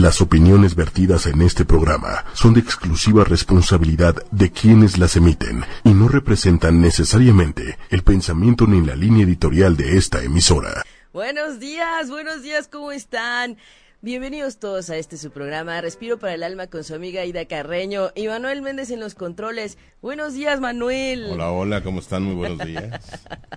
Las opiniones vertidas en este programa son de exclusiva responsabilidad de quienes las emiten y no representan necesariamente el pensamiento ni la línea editorial de esta emisora. Buenos días, buenos días, ¿cómo están? Bienvenidos todos a este su programa, Respiro para el Alma con su amiga Ida Carreño y Manuel Méndez en los controles. Buenos días, Manuel. Hola, hola, ¿cómo están? Muy buenos días.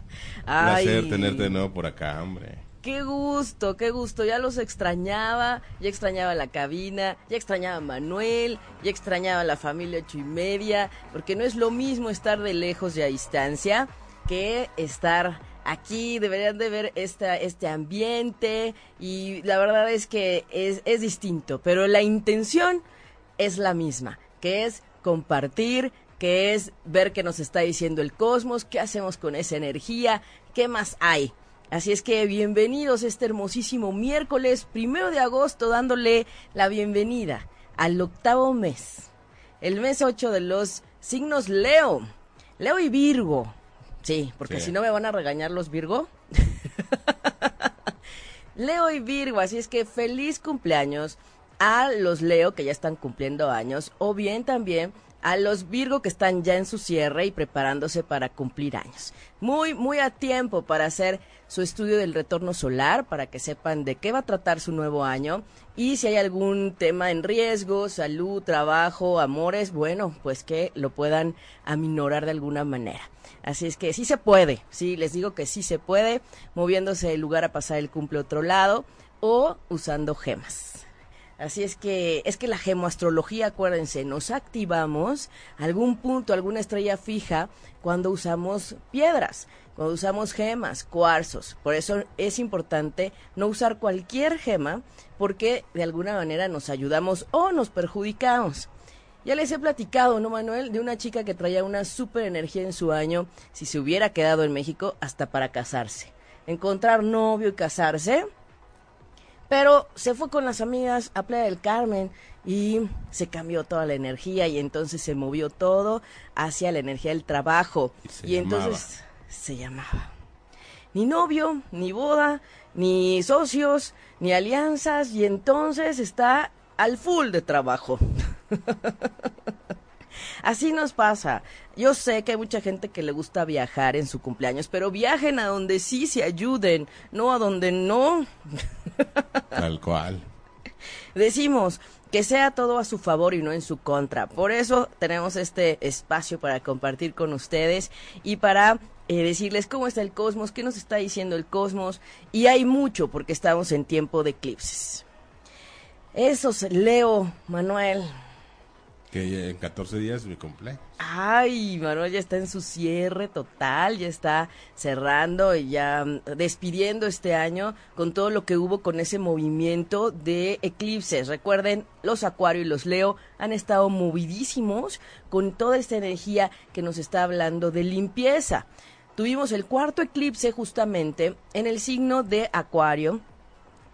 Placer tenerte de nuevo por acá, hombre. Qué gusto, qué gusto. Ya los extrañaba, ya extrañaba la cabina, ya extrañaba a Manuel, ya extrañaba a la familia ocho y media, porque no es lo mismo estar de lejos y a distancia que estar aquí. Deberían de ver esta, este ambiente y la verdad es que es, es distinto, pero la intención es la misma, que es compartir, que es ver qué nos está diciendo el cosmos, qué hacemos con esa energía, qué más hay. Así es que bienvenidos este hermosísimo miércoles primero de agosto, dándole la bienvenida al octavo mes, el mes 8 de los signos Leo, Leo y Virgo. Sí, porque si no me van a regañar los Virgo. Leo y Virgo, así es que feliz cumpleaños a los Leo que ya están cumpliendo años, o bien también a los Virgo que están ya en su cierre y preparándose para cumplir años. Muy, muy a tiempo para hacer su estudio del retorno solar, para que sepan de qué va a tratar su nuevo año y si hay algún tema en riesgo, salud, trabajo, amores, bueno, pues que lo puedan aminorar de alguna manera. Así es que sí se puede, sí, les digo que sí se puede, moviéndose del lugar a pasar el cumple otro lado o usando gemas. Así es que es que la gemoastrología, acuérdense, nos activamos algún punto, alguna estrella fija cuando usamos piedras, cuando usamos gemas, cuarzos. Por eso es importante no usar cualquier gema porque de alguna manera nos ayudamos o nos perjudicamos. Ya les he platicado, ¿no, Manuel? De una chica que traía una super energía en su año, si se hubiera quedado en México, hasta para casarse. Encontrar novio y casarse, pero se fue con las amigas a Playa del Carmen y se cambió toda la energía y entonces se movió todo hacia la energía del trabajo. Y, entonces se llamaba. Ni novio, ni boda, ni socios, ni alianzas y entonces está al full de trabajo. Así nos pasa. Yo sé que hay mucha gente que le gusta viajar en su cumpleaños, pero viajen a donde sí se ayuden, no a donde no. Tal cual. Decimos que sea todo a su favor y no en su contra. Por eso tenemos este espacio para compartir con ustedes y para eh, decirles cómo está el cosmos, qué nos está diciendo el cosmos. Y hay mucho porque estamos en tiempo de eclipses. Esos, Leo, Manuel, que en 14 días me cumple. Ay, Manuel ya está en su cierre total, ya está cerrando y ya mm, despidiendo este año con todo lo que hubo con ese movimiento de eclipses. Recuerden, los Acuario y los Leo han estado movidísimos con toda esta energía que nos está hablando de limpieza. Tuvimos el cuarto eclipse justamente en el signo de Acuario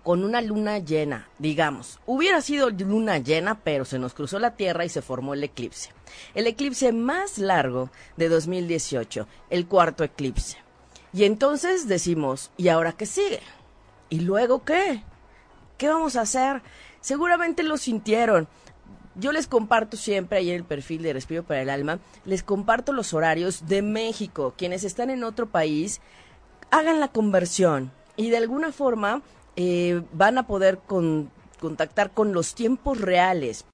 con una luna llena, digamos. Hubiera sido luna llena, pero se nos cruzó la Tierra y se formó el eclipse. El eclipse más largo de 2018, el cuarto eclipse. Y entonces decimos, ¿y ahora qué sigue? ¿Y luego qué? ¿Qué vamos a hacer? Seguramente lo sintieron. Yo les comparto siempre ahí en el perfil de Respiro para el Alma, les comparto los horarios de México. Quienes están en otro país, hagan la conversión y de alguna forma eh, van a poder contactar con los tiempos reales.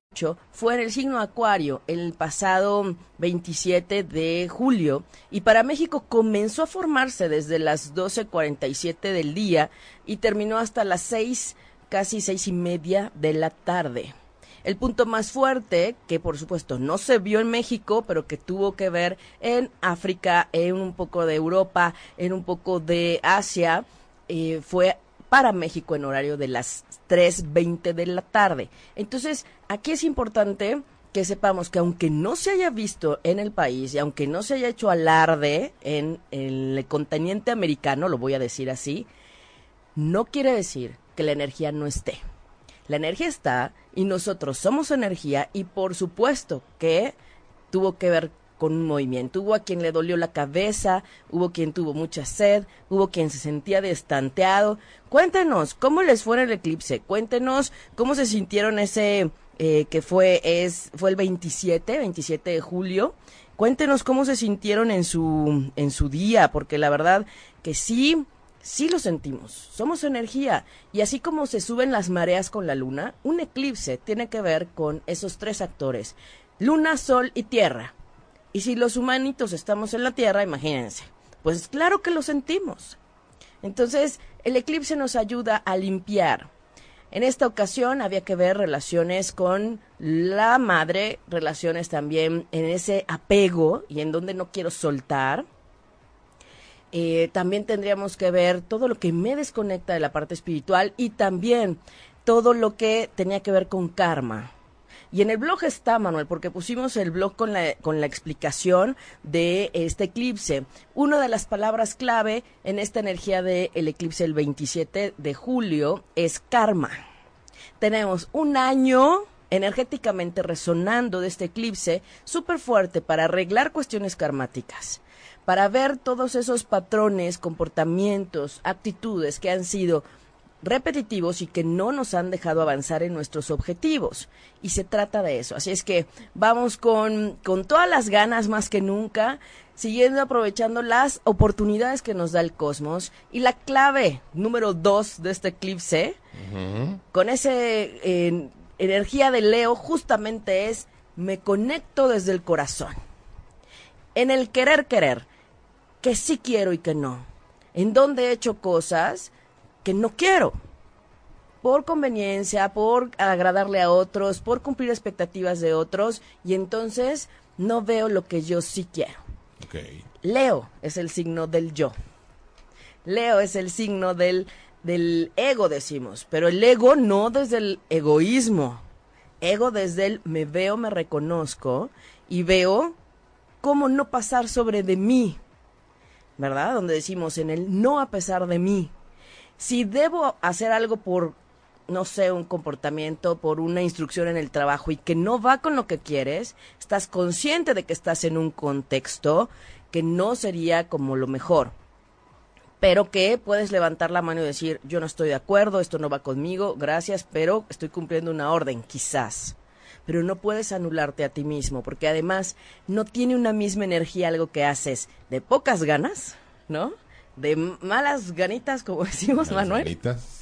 Fue en el signo Acuario el pasado 27 de julio y para México comenzó a formarse desde las 12.47 del día y terminó hasta las 6, casi seis y media de la tarde. El punto más fuerte, que por supuesto no se vio en México, pero que tuvo que ver en África, en un poco de Europa, en un poco de Asia, eh, fue para México en horario de las 3.20 de la tarde. Entonces, aquí es importante que sepamos que aunque no se haya visto en el país y aunque no se haya hecho alarde en, el continente americano, lo voy a decir así, no quiere decir que la energía no esté. La energía está y nosotros somos energía y por supuesto que tuvo que ver con un movimiento. Hubo a quien le dolió la cabeza, hubo quien tuvo mucha sed, hubo quien se sentía destanteado. Cuéntenos, ¿cómo les fue el eclipse? Cuéntenos cómo se sintieron ese eh, que fue, es, fue el 27, 27 de julio. Cuéntenos cómo se sintieron en su, en su día, porque la verdad que sí, sí lo sentimos. Somos energía. Y así como se suben las mareas con la luna, un eclipse tiene que ver con esos tres actores. Luna, Sol y Tierra. Y si los humanitos estamos en la Tierra, imagínense. Pues claro que lo sentimos. Entonces, el eclipse nos ayuda a limpiar, en esta ocasión había que ver relaciones con la madre, relaciones también en ese apego y en donde no quiero soltar. Eh, también tendríamos que ver todo lo que me desconecta de la parte espiritual y también todo lo que tenía que ver con karma. Y en el blog está, Manuel, porque pusimos el blog con la, con la explicación de este eclipse. Una de las palabras clave en esta energía del eclipse el 27 de julio es karma. Tenemos un año energéticamente resonando de este eclipse súper fuerte para arreglar cuestiones karmáticas, para ver todos esos patrones, comportamientos, actitudes que han sido repetitivos y que no nos han dejado avanzar en nuestros objetivos. Y se trata de eso. Así es que vamos con, con todas las ganas más que nunca, siguiendo aprovechando las oportunidades que nos da el cosmos. Y la clave número dos de este eclipse, con esa energía de Leo, justamente es me conecto desde el corazón. En el querer querer, que sí quiero y que no. En donde he hecho cosas que no quiero. Por conveniencia, por agradarle a otros, por cumplir expectativas de otros, y entonces no veo lo que yo sí quiero. Leo es el signo del yo. Leo es el signo del, del ego, decimos, pero el ego no desde el egoísmo. Ego desde el me veo, me reconozco y veo cómo no pasar sobre de mí, ¿verdad? Donde decimos en el no a pesar de mí si debo hacer algo por, no sé, un comportamiento, por una instrucción en el trabajo y que no va con lo que quieres, estás consciente de que estás en un contexto que no sería como lo mejor. Pero que puedes levantar la mano y decir, yo no estoy de acuerdo, esto no va conmigo, gracias, pero estoy cumpliendo una orden, quizás pero no puedes anularte a ti mismo, porque además no tiene una misma energía algo que haces de pocas ganas, ¿no? De malas ganitas, como decimos, Manuel. Ganitas,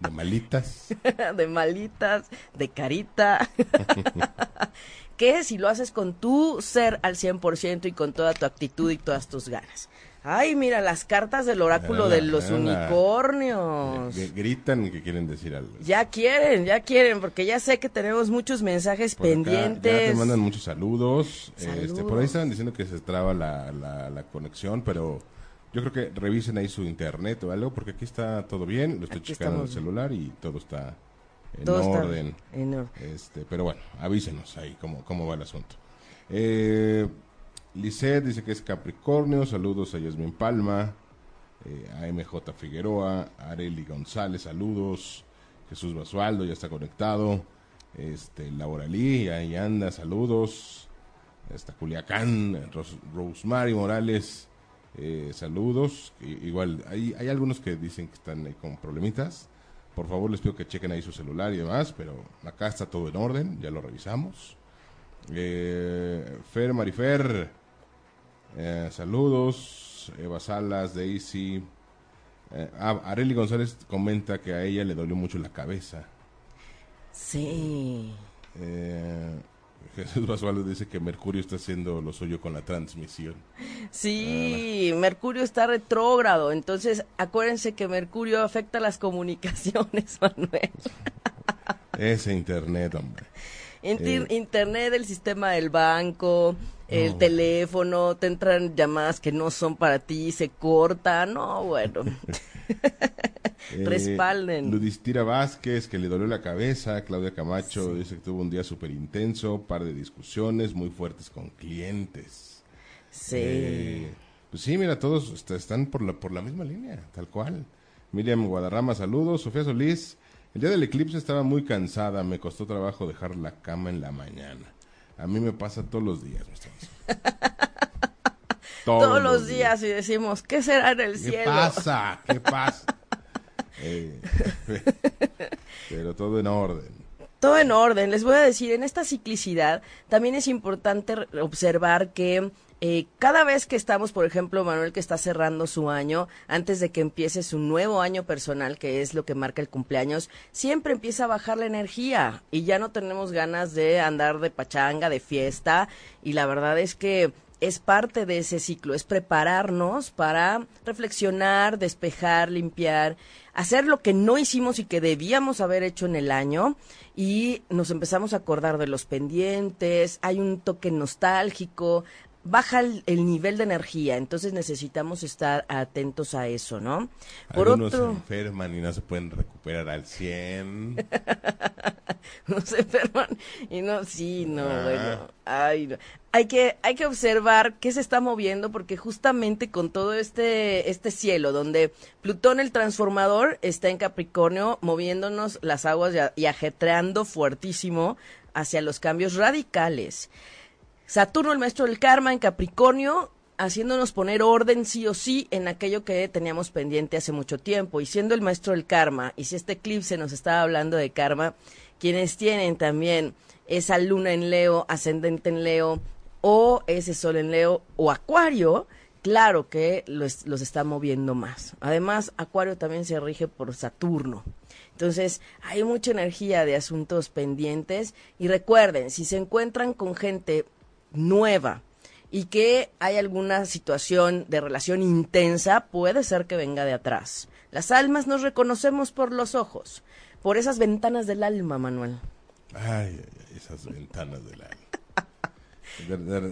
de malitas. de malitas, de carita. que si lo haces con tu ser al 100% y con toda tu actitud y todas tus ganas. Ay, mira, las cartas del oráculo de los unicornios. gritan que quieren decir algo. Ya quieren, ya quieren, porque ya sé que tenemos muchos mensajes pendientes. ya te mandan muchos saludos. Este, por ahí estaban diciendo que se traba la, la conexión, pero yo creo que revisen ahí su internet o algo, porque aquí está todo bien, lo estoy checando en el celular y todo está en orden. Este, pero bueno, avísenos ahí cómo, cómo va el asunto. Eh, dice que es Capricornio, saludos a Yasmin Palma, eh, a MJ Figueroa, Areli González, saludos, Jesús Basualdo ya está conectado, este, Laura Lee, ahí anda, saludos, está Culiacán, Rosemary Morales, eh, saludos. igual, hay, hay algunos que dicen que están ahí con problemitas. Por favor, les pido que chequen ahí su celular y demás, pero acá está todo en orden, ya lo revisamos. Eh, Fer Marifer, eh, saludos. Eva Salas, Daisy. Eh, ah, Areli González comenta que a ella le dolió mucho la cabeza. Sí. Eh, Jesús Basualdo dice que Mercurio está haciendo lo suyo con la transmisión. Sí, Mercurio está retrógrado, entonces acuérdense que Mercurio afecta las comunicaciones, Manuel. Ese internet, hombre. Eh, internet, el sistema del banco, el teléfono, te entran llamadas que no son para ti, se cortan, no, bueno. Eh, Respalden. Ludistira Vázquez, que le dolió la cabeza. Claudia Camacho dice que tuvo un día súper intenso, par de discusiones muy fuertes con clientes. Sí. Eh, pues sí, mira, todos están por la, por la misma línea, tal cual. Miriam Guadarrama, saludos. Sofía Solís, el día del eclipse estaba muy cansada, me costó trabajo dejar la cama en la mañana. A mí me pasa todos los días, todos, los días. y decimos, ¿qué será en el cielo? ¿Qué pasa? ¿Qué pasa? Eh, pero todo en orden. Todo en orden. Les voy a decir, en esta ciclicidad también es importante observar que eh, cada vez que estamos, por ejemplo, Manuel que está cerrando su año, antes de que empiece su nuevo año personal, que es lo que marca el cumpleaños, siempre empieza a bajar la energía y ya no tenemos ganas de andar de pachanga, de fiesta, y la verdad es que es parte de ese ciclo, es prepararnos para reflexionar, despejar, limpiar, hacer lo que no hicimos y que debíamos haber hecho en el año. Y nos empezamos a acordar de los pendientes, hay un toque nostálgico, baja el, nivel de energía, entonces necesitamos estar atentos a eso, ¿no? Por Algunos otro... se enferman y no se pueden recuperar al 100. no se enferman y no, sí, no, ah. bueno, ay, Hay que, hay que observar qué se está moviendo porque justamente con todo este, este cielo donde Plutón el transformador está en Capricornio moviéndonos las aguas y ajetreando fuertísimo hacia los cambios radicales. Saturno, el maestro del karma, en Capricornio, haciéndonos poner orden sí o sí en aquello que teníamos pendiente hace mucho tiempo. Y siendo el maestro del karma, y si este eclipse nos estaba hablando de karma, quienes tienen también esa luna en Leo, ascendente en Leo, o ese sol en Leo, o Acuario, claro que los, los está moviendo más. Además, Acuario también se rige por Saturno. Entonces, hay mucha energía de asuntos pendientes. Y recuerden, si se encuentran con gente nueva y que hay alguna situación de relación intensa, puede ser que venga de atrás. Las almas nos reconocemos por los ojos, por esas ventanas del alma, Manuel. Ay, esas ventanas del alma.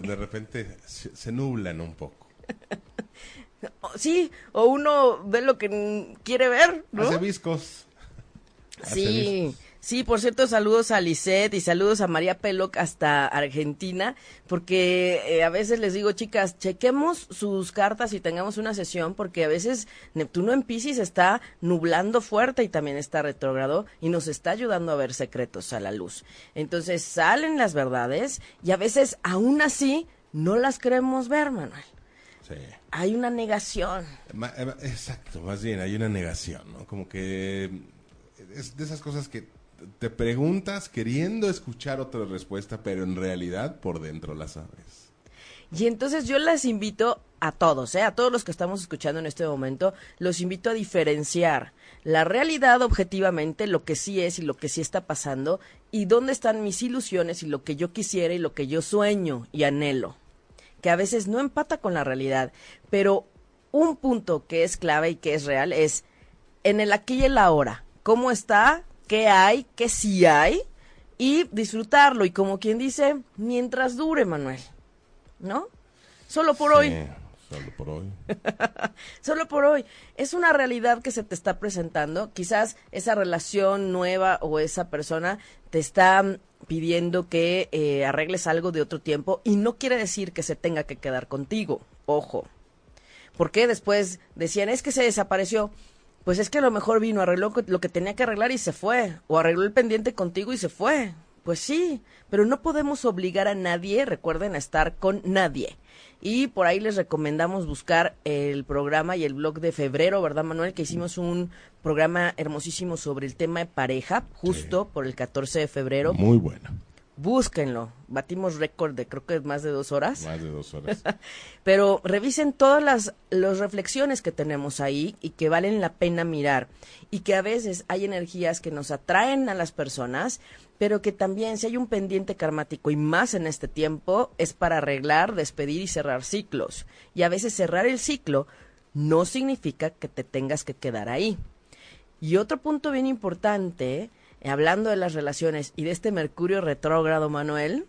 De, repente se, nublan un poco. Sí, o uno ve lo que quiere ver, ¿no? Hace viscos. sí. Sí, por cierto, saludos a Lisette y saludos a María Peloc hasta Argentina, porque eh, a veces les digo, chicas, chequemos sus cartas y tengamos una sesión, porque a veces Neptuno en Pisces está nublando fuerte y también está retrógrado y nos está ayudando a ver secretos a la luz. Entonces salen las verdades y a veces aún así no las queremos ver, Manuel. Sí. Hay una negación. Eh, exacto, más bien hay una negación, ¿no? Como que es de esas cosas que te preguntas queriendo escuchar otra respuesta, pero en realidad por dentro la sabes. Y entonces yo las invito a todos, ¿eh? a todos los que estamos escuchando en este momento, los invito a diferenciar la realidad objetivamente, lo que sí es y lo que sí está pasando, y dónde están mis ilusiones y lo que yo quisiera y lo que yo sueño y anhelo, que a veces no empata con la realidad, pero un punto que es clave y que es real es en el aquí y el ahora. ¿Cómo está qué hay, qué sí hay y disfrutarlo. Y como quien dice, mientras dure, Manuel. ¿No? Solo por hoy. Solo por hoy. Solo por hoy. Es una realidad que se te está presentando. Quizás esa relación nueva o esa persona te está pidiendo que eh, arregles algo de otro tiempo y no quiere decir que se tenga que quedar contigo. Ojo. Porque después decían, es que se desapareció pues es que a lo mejor vino, arregló lo que tenía que arreglar y se fue, o arregló el pendiente contigo y se fue. Pues sí, pero no podemos obligar a nadie, recuerden, a estar con nadie. Y por ahí les recomendamos buscar el programa y el blog de febrero, ¿verdad, Manuel? Que hicimos un programa hermosísimo sobre el tema de pareja, justo por el 14 de febrero. Muy bueno búsquenlo. Batimos récord de creo que más de dos horas. Más de dos horas. Pero revisen todas las, las reflexiones que tenemos ahí y que valen la pena mirar. Y que a veces hay energías que nos atraen a las personas, pero que también si hay un pendiente karmático y más en este tiempo es para arreglar, despedir y cerrar ciclos. Y a veces cerrar el ciclo no significa que te tengas que quedar ahí. Y otro punto bien importante hablando de las relaciones y de este Mercurio retrógrado, Manuel,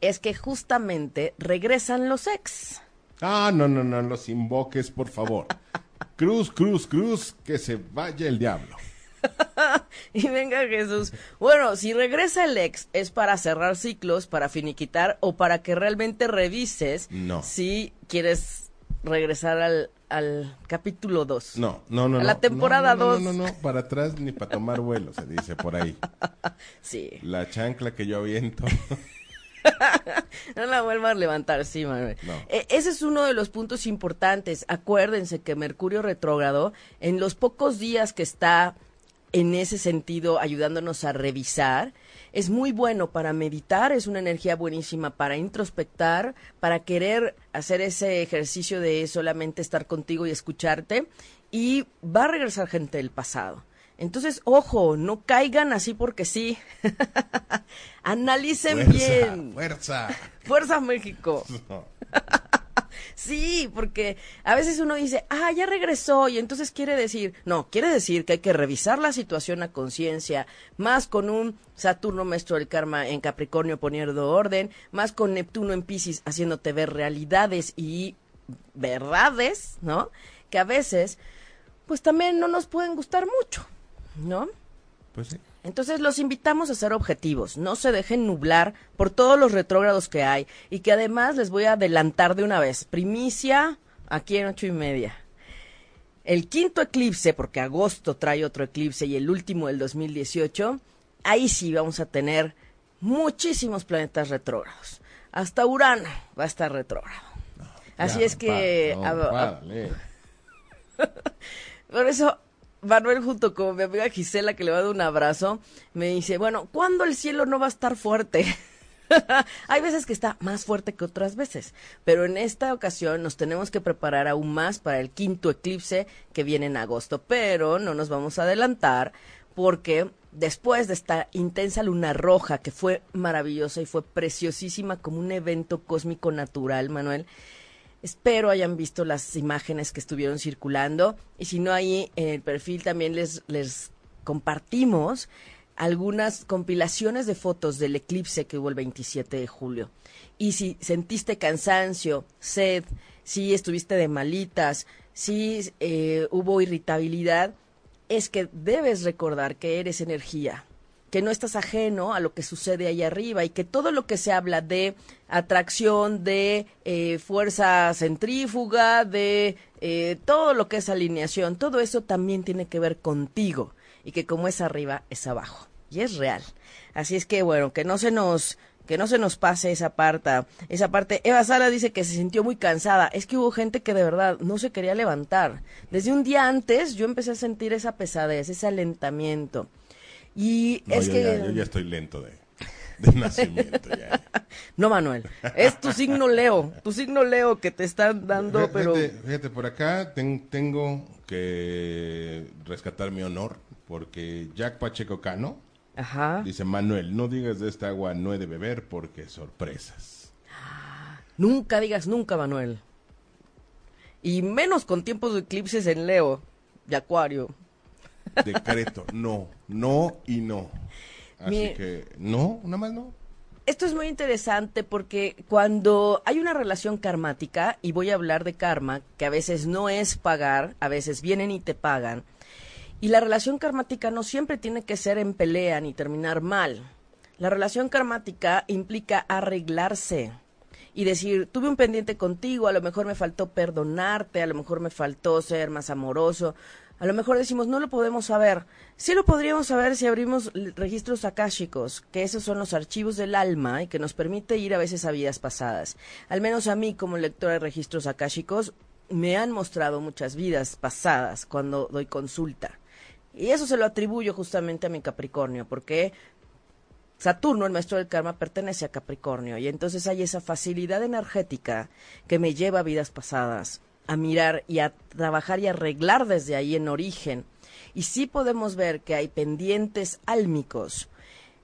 es que justamente regresan los ex. Ah, no, no, no, los invoques, por favor. cruz, cruz, cruz, que se vaya el diablo. y venga Jesús. Bueno, si regresa el ex, ¿es para cerrar ciclos, para finiquitar o para que realmente revises no. si quieres regresar al, al capítulo 2. No, no, no. A la temporada 2. No, no, no, para atrás ni para tomar vuelo, se dice por ahí. Sí. La chancla que yo aviento. no la vuelva a levantar, sí, Manuel. E, ese es uno de los puntos importantes. Acuérdense que Mercurio retrógrado, en los pocos días que está en ese sentido ayudándonos a revisar, es muy bueno para meditar, es una energía buenísima para introspectar, para querer hacer ese ejercicio de solamente estar contigo y escucharte, y va a regresar gente del pasado. Entonces, ojo, no caigan así porque sí. Analicen bien. Fuerza. Fuerza México. sí, porque a veces uno dice, ah, ya regresó, y entonces quiere decir, no, quiere decir que hay que revisar la situación a conciencia, más con un Saturno maestro del karma en Capricornio poniendo orden, más con Neptuno en Pisces haciéndote ver realidades y verdades, ¿no? Que a veces, pues también no nos pueden gustar mucho. ¿no? Pues sí. Entonces los invitamos a ser objetivos, no se dejen nublar por todos los retrógrados que hay y que además les voy a adelantar de una vez, primicia aquí en ocho y media. El quinto eclipse, porque agosto trae otro eclipse y el último del 2018, ahí sí vamos a tener muchísimos planetas retrógrados. Hasta Urano va a estar retrógrado. Así es que... por eso Manuel junto con mi amiga Gisela, que le va a dar un abrazo, me dice, bueno, ¿cuándo el cielo no va a estar fuerte? Hay veces que está más fuerte que otras veces, pero en esta ocasión nos tenemos que preparar aún más para el quinto eclipse que viene en agosto, pero no nos vamos a adelantar porque después de esta intensa luna roja que fue maravillosa y fue preciosísima como un evento cósmico natural, Manuel, Espero hayan visto las imágenes que estuvieron circulando y si no ahí en el perfil también les, les compartimos algunas compilaciones de fotos del eclipse que hubo el 27 de julio. Y si sentiste cansancio, sed, si estuviste de malitas, si eh, hubo irritabilidad, es que debes recordar que eres energía, que no estás ajeno a lo que sucede ahí arriba y que todo lo que se habla de atracción, de eh, fuerza centrífuga, de eh, todo lo que es alineación, todo eso también tiene que ver contigo y que como es arriba es abajo y es real. Así es que bueno, que no se nos que no se nos pase esa parte, esa parte. Eva Sala dice que se sintió muy cansada. Es que hubo gente que de verdad no se quería levantar. Desde un día antes yo empecé a sentir esa pesadez, ese alentamiento. Y es que... yo ya estoy lento de, de nacimiento. Ya. No, Manuel, es tu signo Leo, tu signo Leo que te están dando, pero... Fíjate, por acá tengo que rescatar mi honor, porque Jack Pacheco Cano Ajá. dice, Manuel, no digas de esta agua no he de beber porque sorpresas. Nunca digas nunca, Manuel. Y menos con tiempos de eclipses en Leo, de Acuario decreto, no, no y no. Así que no, nada más no. Esto es muy interesante porque cuando hay una relación karmática, y voy a hablar de karma, que a veces no es pagar, a veces vienen y te pagan, y la relación karmática no siempre tiene que ser en pelea ni terminar mal. La relación karmática implica arreglarse y decir, tuve un pendiente contigo, a lo mejor me faltó perdonarte, a lo mejor me faltó ser más amoroso, a lo mejor decimos, no lo podemos saber. Sí lo podríamos saber si abrimos registros akáshicos, que esos son los archivos del alma y que nos permite ir a veces a vidas pasadas. Al menos a mí, como lectora de registros akáshicos, me han mostrado muchas vidas pasadas cuando doy consulta. Y eso se lo atribuyo justamente a mi Capricornio, porque Saturno, el maestro del karma, pertenece a Capricornio. Y entonces hay esa facilidad energética que me lleva a vidas pasadas a mirar y a trabajar y arreglar desde ahí en origen. Y sí podemos ver que hay pendientes álmicos,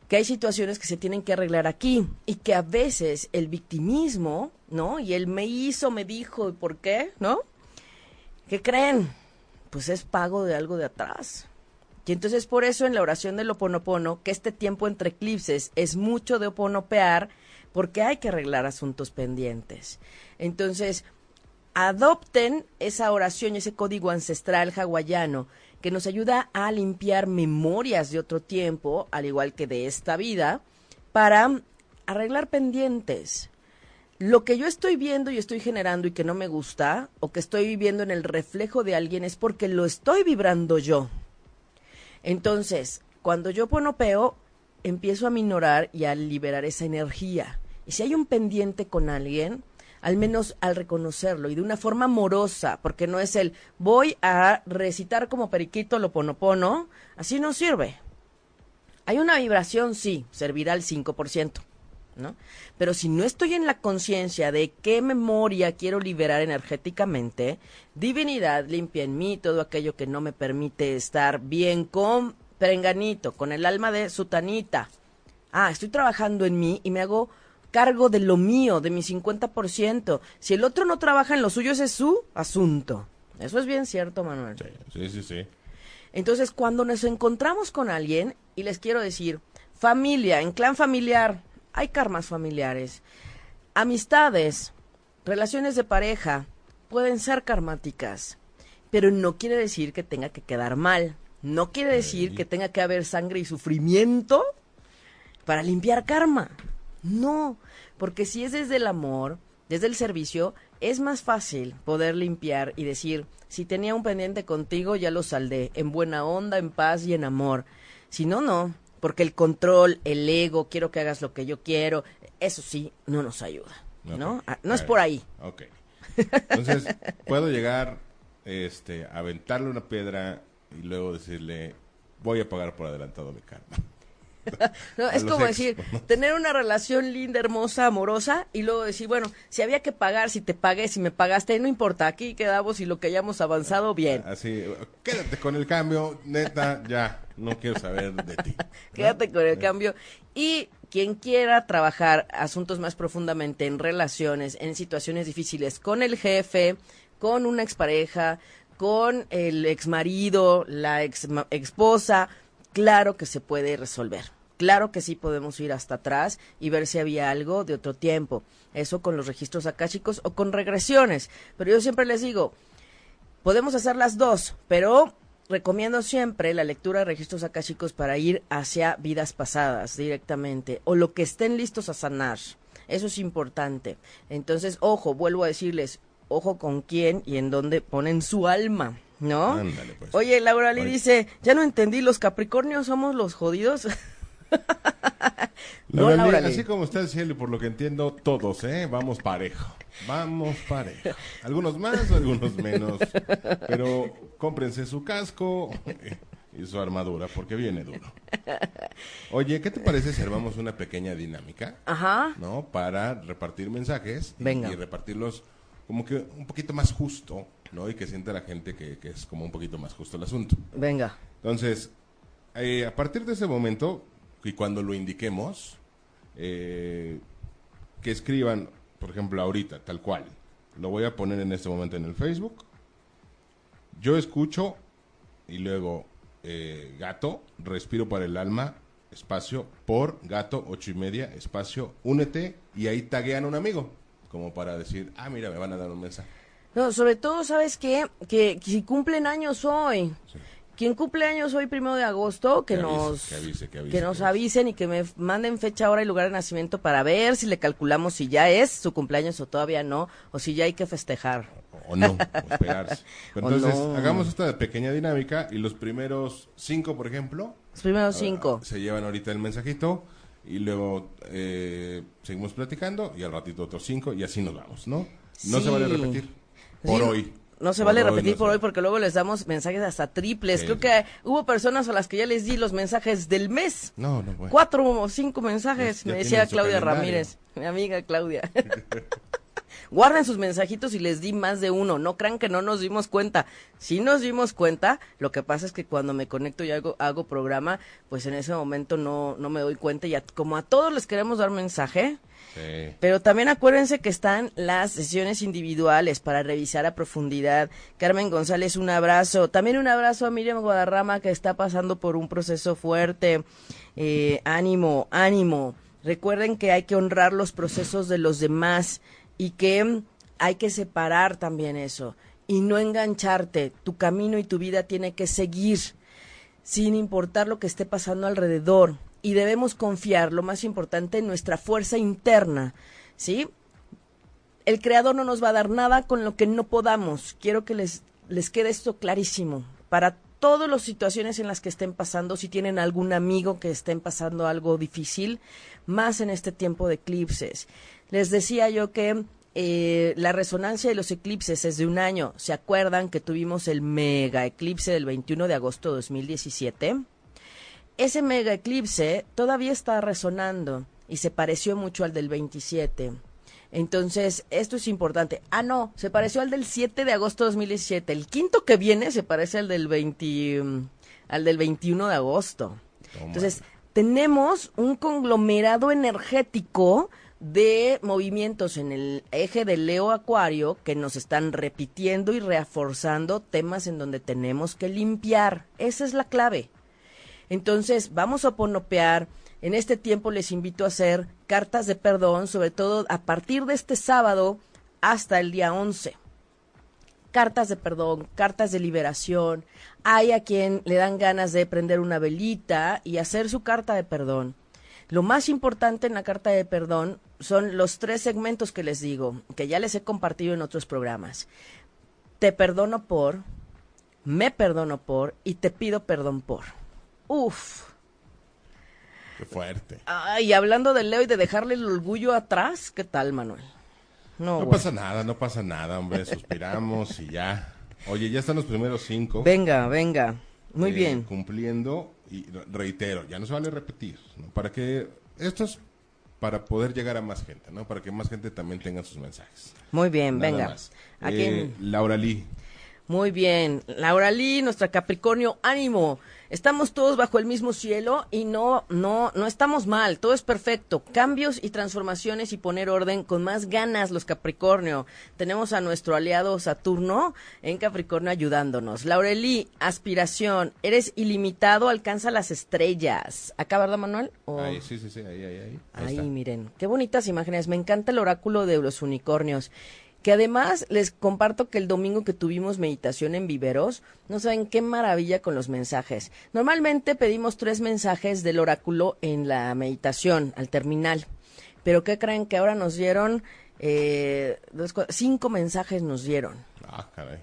que hay situaciones que se tienen que arreglar aquí y que a veces el victimismo, ¿no? Y el me hizo, me dijo, ¿y por qué? ¿No? ¿Qué creen? Pues es pago de algo de atrás. Y entonces por eso en la oración del oponopono, que este tiempo entre eclipses es mucho de oponopear, porque hay que arreglar asuntos pendientes. Entonces, adopten esa oración y ese código ancestral hawaiano que nos ayuda a limpiar memorias de otro tiempo, al igual que de esta vida, para arreglar pendientes. Lo que yo estoy viendo y estoy generando y que no me gusta, o que estoy viviendo en el reflejo de alguien, es porque lo estoy vibrando yo. Entonces, cuando yo ponopeo, empiezo a minorar y a liberar esa energía Y si hay un pendiente con alguien, al menos al reconocerlo y de una forma amorosa, porque no es el voy a recitar como periquito lo ponopono, así no sirve. Hay una vibración, sí, servirá al 5%, ¿no? Pero si no estoy en la conciencia de qué memoria quiero liberar energéticamente, divinidad limpia en mí todo aquello que no me permite estar bien con perenganito, con el alma de sutanita. Ah, estoy trabajando en mí y me hago cargo de lo mío, de mi 50%. Si el otro no trabaja en lo suyo, ese es su asunto. Eso es bien cierto, Manuel. Sí, sí, sí. Entonces, cuando nos encontramos con alguien, y les quiero decir, familia, en clan familiar, hay karmas familiares. Amistades, relaciones de pareja, pueden ser karmáticas, pero no quiere decir que tenga que quedar mal. No quiere decir que tenga que haber sangre y sufrimiento para limpiar karma. No, porque si es desde el amor, desde el servicio, es más fácil poder limpiar y decir, si tenía un pendiente contigo, ya lo saldé, en buena onda, en paz y en amor. Si no, no, porque el control, el ego, quiero que hagas lo que yo quiero, eso sí, no nos ayuda, ¿no? Ah, no es por ahí. Ok. Entonces, puedo llegar este, a aventarle una piedra y luego decirle, voy a pagar por adelantado mi karma. no, es como decir, tener una relación linda, hermosa, amorosa, y luego decir, bueno, si había que pagar, si te pagué, si me pagaste, no importa, aquí quedamos y lo que hayamos avanzado, bien. Así, quédate con el cambio, neta, ya, no quiero saber de ti. quédate con el cambio. Y quien quiera trabajar asuntos más profundamente en relaciones, en situaciones difíciles con el jefe, con una expareja, con el exmarido, la ex esposa, claro que se puede resolver. Claro que sí podemos ir hasta atrás y ver si había algo de otro tiempo. Eso con los registros akáshicos o con regresiones. Pero yo siempre les digo, podemos hacer las dos, pero recomiendo siempre la lectura de registros akáshicos para ir hacia vidas pasadas directamente o lo que estén listos a sanar. Eso es importante. Entonces, ojo, vuelvo a decirles, ojo con quién y en dónde ponen su alma. ¿No? Pues. Oye, Laura Lee dice, ya no entendí, ¿los Capricornios somos los jodidos? no, Laura así como está diciendo, por lo que entiendo, todos, ¿eh? Vamos parejo. Vamos parejo. Algunos más, algunos menos. Pero cómprense su casco y su armadura, porque viene duro. Oye, ¿qué te parece si armamos una pequeña dinámica? Ajá. ¿No? Para repartir mensajes y repartirlos como que un poquito más justo ¿no? Y que siente la gente que, es como un poquito más justo el asunto. Venga. Entonces, eh, a partir de ese momento, y cuando lo indiquemos, eh, que escriban, por ejemplo, ahorita, tal cual. Lo voy a poner en este momento en el Facebook. Yo escucho y luego eh, gato, respiro para el alma, espacio, por gato, ocho y media, espacio, únete y ahí taguean a un amigo, como para decir, ah, mira, me van a dar un mensaje. No, sobre todo, ¿sabes qué? Que, si cumplen años hoy. Quien cumple años hoy, primero de agosto, que, nos, que, nos avisen y que me manden fecha, hora y lugar de nacimiento para ver si le calculamos si ya es su cumpleaños o todavía no, o si ya hay que festejar. O, no, o esperarse. Entonces, hagamos esta pequeña dinámica y los primeros cinco, por ejemplo. Los primeros cinco. se llevan ahorita el mensajito y luego eh, seguimos platicando y al ratito otros cinco y así nos vamos, ¿no? No se vale repetir. Por hoy. No se vale repetir por hoy porque luego les damos mensajes hasta triples. Creo que hubo personas a las que ya les di los mensajes del mes. No, no, bueno. Cuatro o cinco mensajes, me decía Claudia Ramírez, mi amiga Claudia. Guarden sus mensajitos y les di más de uno. No crean que no nos dimos cuenta. Si nos dimos cuenta, lo que pasa es que cuando me conecto y hago, hago programa, pues en ese momento no, no me doy cuenta. Y como a todos les queremos dar mensaje, pero también acuérdense que están las sesiones individuales para revisar a profundidad. Carmen González, un abrazo. También un abrazo a Miriam Guadarrama que está pasando por un proceso fuerte. Eh, ánimo, ánimo. Recuerden que hay que honrar los procesos de los demás y que hay que separar también eso y no engancharte. Tu camino y tu vida tiene que seguir sin importar lo que esté pasando alrededor y debemos confiar, lo más importante, en nuestra fuerza interna, ¿sí? El creador no nos va a dar nada con lo que no podamos. Quiero que les, les quede esto clarísimo para todas las situaciones en las que estén pasando, si tienen algún amigo que estén pasando algo difícil, más en este tiempo de eclipses. Les decía yo que eh, la resonancia de los eclipses es de un año. ¿Se acuerdan que tuvimos el mega eclipse del 21 de agosto de 2017? Ese mega eclipse todavía está resonando y se pareció mucho al del 27. Entonces, esto es importante. Ah, no, se pareció al del 7 de agosto de 2017. El quinto que viene se parece al del 20, mm, al del 21 de agosto. Entonces, tenemos un conglomerado energético de movimientos en el eje de Leo Acuario que nos están repitiendo y reforzando temas en donde tenemos que limpiar. Esa es la clave. Entonces, vamos a ponopear. En este tiempo les invito a hacer cartas de perdón, sobre todo a partir de este sábado hasta el día 11. Cartas de perdón, cartas de liberación. Hay a quien le dan ganas de prender una velita y hacer su carta de perdón. Lo más importante en la carta de perdón son los tres segmentos que les digo, que ya les he compartido en otros programas. Te perdono por, me perdono por y te pido perdón por. Uf. Qué fuerte. Ay, hablando de Leo y de dejarle el orgullo atrás, ¿qué tal, Manuel? No, no pasa nada, no pasa nada, hombre, suspiramos y ya. Oye, ya están los primeros cinco. Venga, venga. Muy eh, bien. Cumpliendo y reitero, ya no se vale repetir, Para que esto es para poder llegar a más gente, ¿no? Para que más gente también tenga sus mensajes. Muy bien, venga. Eh, Laura Lee. Muy bien. Laura Lee, nuestra Capricornio, ánimo. Estamos todos bajo el mismo cielo y no, no, no estamos mal, todo es perfecto. Cambios y transformaciones y poner orden con más ganas los Capricornio. Tenemos a nuestro aliado Saturno en Capricornio ayudándonos. Laurelí, aspiración, eres ilimitado, alcanza las estrellas. ¿Acá, verdad, Manuel? Ahí, sí, sí, sí, ahí, ahí, ahí. Ahí, ahí miren, qué bonitas imágenes. Me encanta el oráculo de los unicornios que además les comparto que el domingo que tuvimos meditación en Viveros, no saben qué maravilla con los mensajes. Normalmente pedimos tres mensajes del oráculo en la meditación, al terminal, pero ¿qué creen que ahora nos dieron? Eh, cinco mensajes nos dieron. Ah, caray.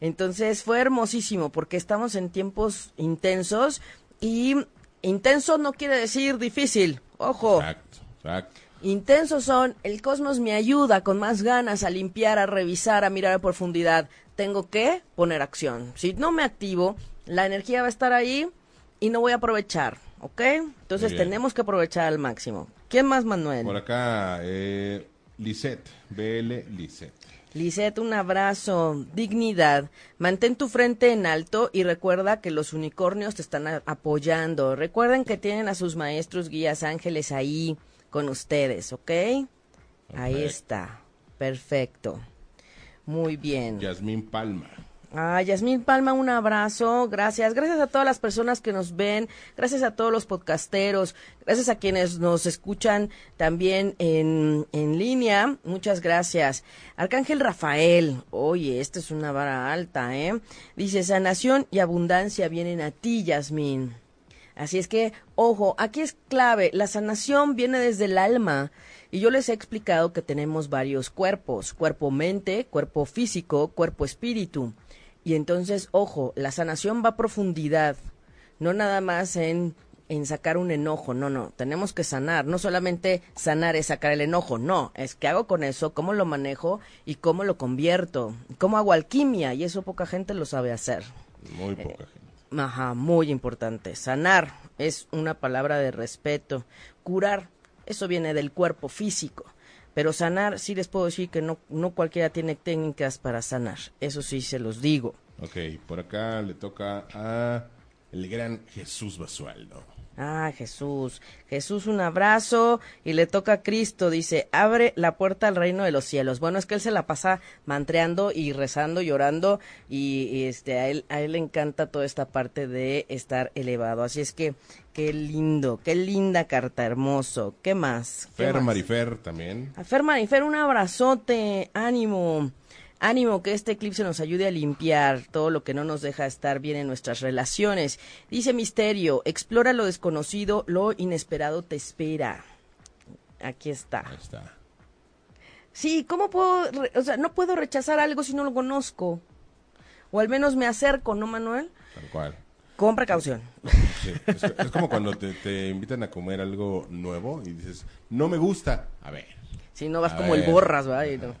Entonces fue hermosísimo porque estamos en tiempos intensos y intenso no quiere decir difícil, ojo. Exacto, exacto. Intensos son, el cosmos me ayuda con más ganas a limpiar, a revisar, a mirar a profundidad. Tengo que poner acción. Si no me activo, la energía va a estar ahí y no voy a aprovechar, ¿ok? Entonces tenemos que aprovechar al máximo. ¿Quién más, Manuel? Por acá, eh, Lisette, BL Lisette. Lisette, un abrazo, dignidad. Mantén tu frente en alto y recuerda que los unicornios te están apoyando. Recuerden que tienen a sus maestros, guías, ángeles ahí con ustedes, ¿ok? Ahí está. Perfecto. Muy bien. Yasmín Palma. Ah, Yasmín Palma, un abrazo. Gracias. Gracias a todas las personas que nos ven. Gracias a todos los podcasteros. Gracias a quienes nos escuchan también en, en línea. Muchas gracias. Arcángel Rafael. Oye, esta es una vara alta, ¿eh? Dice, sanación y abundancia vienen a ti, Yasmín. Así es que, ojo, aquí es clave, la sanación viene desde el alma. Y yo les he explicado que tenemos varios cuerpos, cuerpo mente, cuerpo físico, cuerpo espíritu. Y entonces, ojo, la sanación va a profundidad, no nada más en, en sacar un enojo, no, no, tenemos que sanar, no solamente sanar es sacar el enojo, no, es qué hago con eso, cómo lo manejo y cómo lo convierto, cómo hago alquimia, y eso poca gente lo sabe hacer. Muy poca gente. Ajá, muy importante. Sanar es una palabra de respeto. Curar, eso viene del cuerpo físico. Pero sanar, sí les puedo decir que no, no cualquiera tiene técnicas para sanar. Eso sí se los digo. Ok, por acá le toca a el gran Jesús Basualdo. Ah, Jesús. Jesús, un abrazo. Y le toca a Cristo, dice, abre la puerta al reino de los cielos. Bueno, es que él se la pasa mantreando y rezando, llorando. Y, este, a él, a él le encanta toda esta parte de estar elevado. Así es que, qué lindo, qué linda carta, hermoso. ¿Qué más? Fer Marifer también. A Fer Marifer, un abrazote. Ánimo. Ánimo que este eclipse nos ayude a limpiar todo lo que no nos deja estar bien en nuestras relaciones. Dice Misterio, explora lo desconocido, lo inesperado te espera. Aquí está. Ahí está. Sí, ¿cómo puedo, o sea, no puedo rechazar algo si no lo conozco? o al menos me acerco, ¿no, Manuel? Tal cual. Con precaución. es, como cuando te, invitan a comer algo nuevo y dices, no me gusta. A ver. Si no vas como el borras, ¿va? no.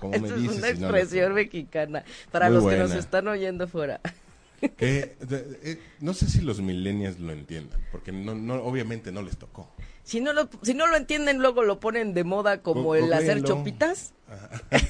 ¿Cómo, me dices, es una expresión mexicana para los que nos están oyendo fuera. Eh, no sé si los millennials lo entiendan, porque no, no, obviamente no les tocó. Si no, lo, si no lo entienden, luego lo ponen de moda como el hacer chopitas.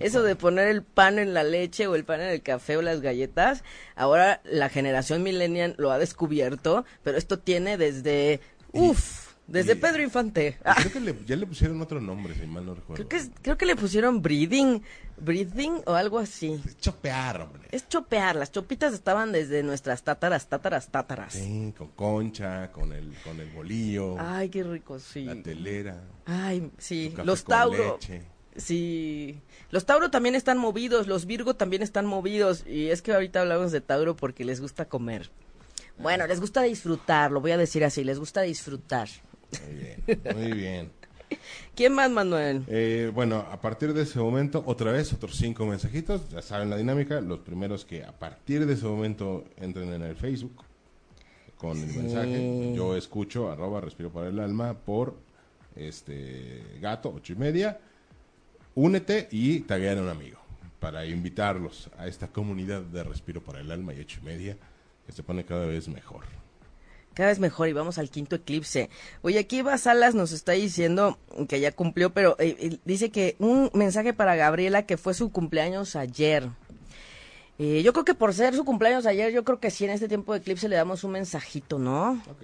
Eso de poner el pan en la leche o el pan en el café o las galletas, ahora la generación millennial lo ha descubierto, pero esto tiene desde, uff, desde Pedro Infante. Creo que ya le pusieron otro nombre, si mal no recuerdo. Creo que, creo que le pusieron breathing, breathing o algo así. Es chopear, hombre. Es chopear. Las chopitas estaban desde nuestras tátaras, tátaras, tátaras. Sí, con concha, con el, con el bolillo. Ay, qué rico, sí. La telera. Ay, sí. Los Tauro. Sí. Los Tauro también están movidos, los Virgo también están movidos. Y es que ahorita hablamos de Tauro porque les gusta comer. Bueno, les gusta disfrutar, lo voy a decir así, les gusta disfrutar. Muy bien, muy bien. ¿Quién más, Manuel? Eh, bueno, a partir de ese momento, otra vez, otros cinco mensajitos. Ya saben la dinámica. Los primeros que a partir de ese momento entren en el Facebook con el mensaje. Yo escucho, arroba, respiro para el alma, por este gato, ocho y media. Únete y taguear a un amigo para invitarlos a esta comunidad de respiro para el alma y ocho y media que se pone cada vez mejor cada vez mejor y vamos al quinto eclipse. Oye, aquí Eva Salas nos está diciendo que ya cumplió, pero eh, eh, dice que un mensaje para Gabriela que fue su cumpleaños ayer. Eh, yo creo que por ser su cumpleaños ayer, yo creo que sí en este tiempo de eclipse le damos un mensajito, ¿no? Ok.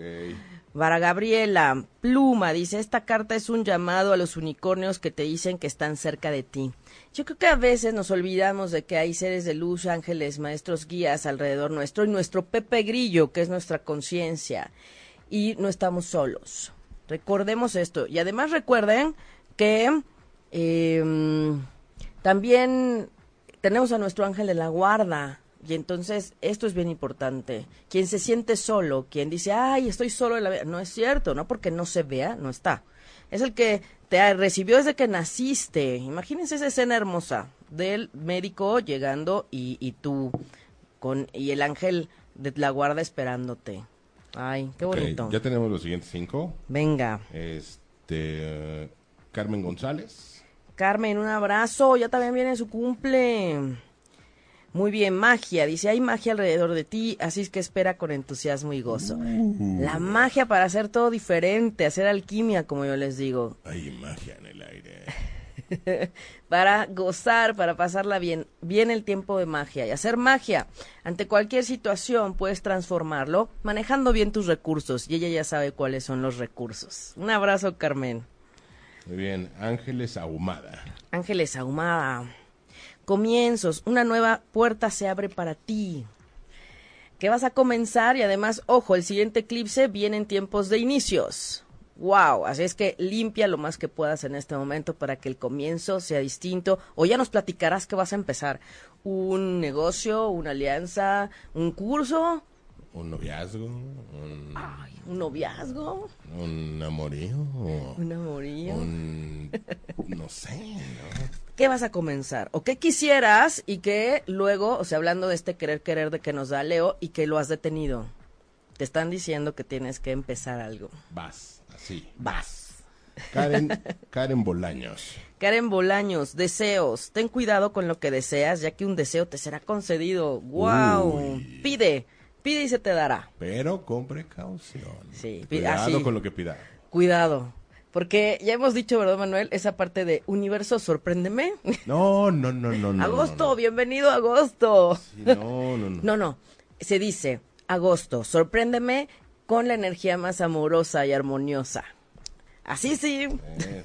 Para Gabriela, Pluma dice, esta carta es un llamado a los unicornios que te dicen que están cerca de ti. Yo creo que a veces nos olvidamos de que hay seres de luz, ángeles, maestros, guías alrededor nuestro y nuestro Pepe Grillo, que es nuestra conciencia. Y no estamos solos. Recordemos esto. Y además recuerden que em, también tenemos a nuestro ángel de la guarda. Y entonces esto es bien importante. Quien se siente solo, quien dice, ay, estoy solo en la vida, no es cierto, no porque no se vea, no está. Es el que te recibió desde que naciste. Imagínense esa escena hermosa del médico llegando y, y tú con y el ángel de la guarda esperándote. Ay, qué bonito. ya tenemos los siguientes cinco. Venga. Este Carmen González. Carmen, un abrazo. Ya también viene su cumple. Muy bien, magia. Dice, hay magia alrededor de ti, así es que espera con entusiasmo y gozo. Uh. La magia para hacer todo diferente, hacer alquimia, como yo les digo. Hay magia en el aire. para gozar, para pasarla bien. Viene el tiempo de magia y hacer magia. Ante cualquier situación puedes transformarlo manejando bien tus recursos y ella ya sabe cuáles son los recursos. Un abrazo, Carmen. Muy bien, Ángeles Ahumada. Ángeles Ahumada comienzos, una nueva puerta se abre para ti. Que vas a comenzar y además, ojo, el siguiente eclipse viene en tiempos de inicios. Wow, así es que limpia lo más que puedas en este momento para que el comienzo sea distinto o ya nos platicarás que vas a empezar un negocio, una alianza, un curso, un noviazgo, un, un noviazgo, un amorío, un amorío, un no sé, ¿no? ¿qué vas a comenzar? ¿O qué quisieras y que luego, o sea, hablando de este querer querer de que nos da Leo y que lo has detenido? Te están diciendo que tienes que empezar algo. Vas, así. Vas. Karen, Karen Bolaños. Karen Bolaños, deseos. Ten cuidado con lo que deseas, ya que un deseo te será concedido. ¡Wow! Pide, pide y se te dará. Pero con precaución. Sí, cuidado con lo que pida. Cuidado. Porque ya hemos dicho, ¿verdad, Manuel? Esa parte de universo, sorpréndeme. No, no, no, no. no agosto, bienvenido agosto. no, no, no. No, no. Se dice, agosto, sorpréndeme con la energía más amorosa y armoniosa. Así sí.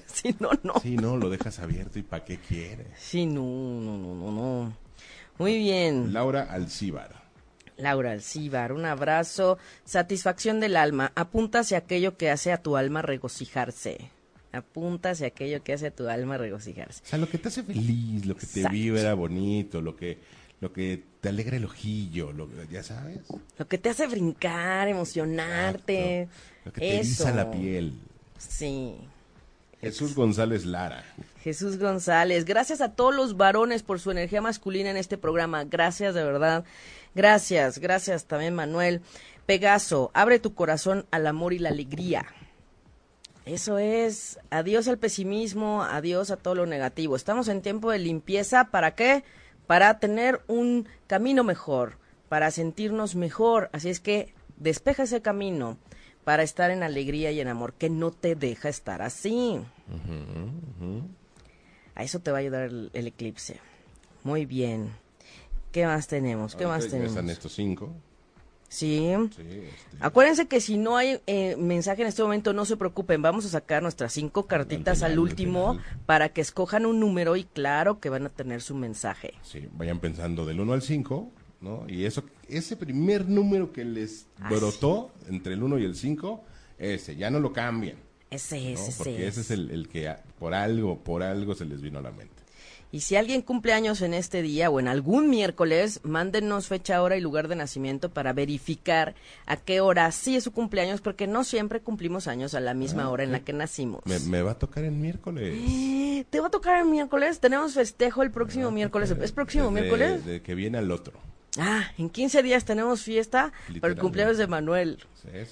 Si no, no. Sí, no, lo dejas abierto y ¿para qué quieres? Sí, no, no, no, no, no. Muy bien. Laura Alcíbar. Laura Alcíbar, un abrazo, satisfacción del alma, apunta hacia aquello que hace a tu alma regocijarse. Apunta hacia aquello que hace a tu alma regocijarse. O sea, lo que te hace feliz, lo que te vibra bonito, lo que, lo que te alegra el ojillo, lo, ya sabes. Lo que te hace brincar, emocionarte. Lo que te Eso. la piel. Sí. Jesús González Lara. Jesús González, gracias a todos los varones por su energía masculina en este programa. Gracias, de verdad. Gracias, gracias también Manuel. Pegaso, abre tu corazón al amor y la alegría. Eso es, adiós al pesimismo, adiós a todo lo negativo. Estamos en tiempo de limpieza, ¿para qué? Para tener un camino mejor, para sentirnos mejor. Así es que despeja ese camino para estar en alegría y en amor, que no te deja estar así. A eso te va a ayudar el, eclipse. Muy bien. ¿Qué más tenemos? ¿Qué más tenemos? Están estos cinco. Sí. Este. Acuérdense que si no hay eh, mensaje en este momento, no se preocupen. Vamos a sacar nuestras cinco cartitas al último para que escojan un número y claro que van a tener su mensaje. Sí, vayan pensando del 1 al 5, ¿no? Y eso, ese primer número que les ah, brotó entre el 1 y el 5, ese, ya no lo cambian. Ese es, Porque ese es el, el que por algo, por algo se les vino a la mente. Y si alguien cumple años en este día o en algún miércoles, mándenos fecha, hora y lugar de nacimiento para verificar a qué hora sí es su cumpleaños, porque no siempre cumplimos años a la misma ah, hora en la que nacimos. Me, va a tocar el miércoles. ¿Te va a tocar el miércoles? Tenemos festejo el próximo miércoles. ¿Es próximo miércoles? De que viene al otro. Ah, en 15 días tenemos fiesta para el cumpleaños de Manuel.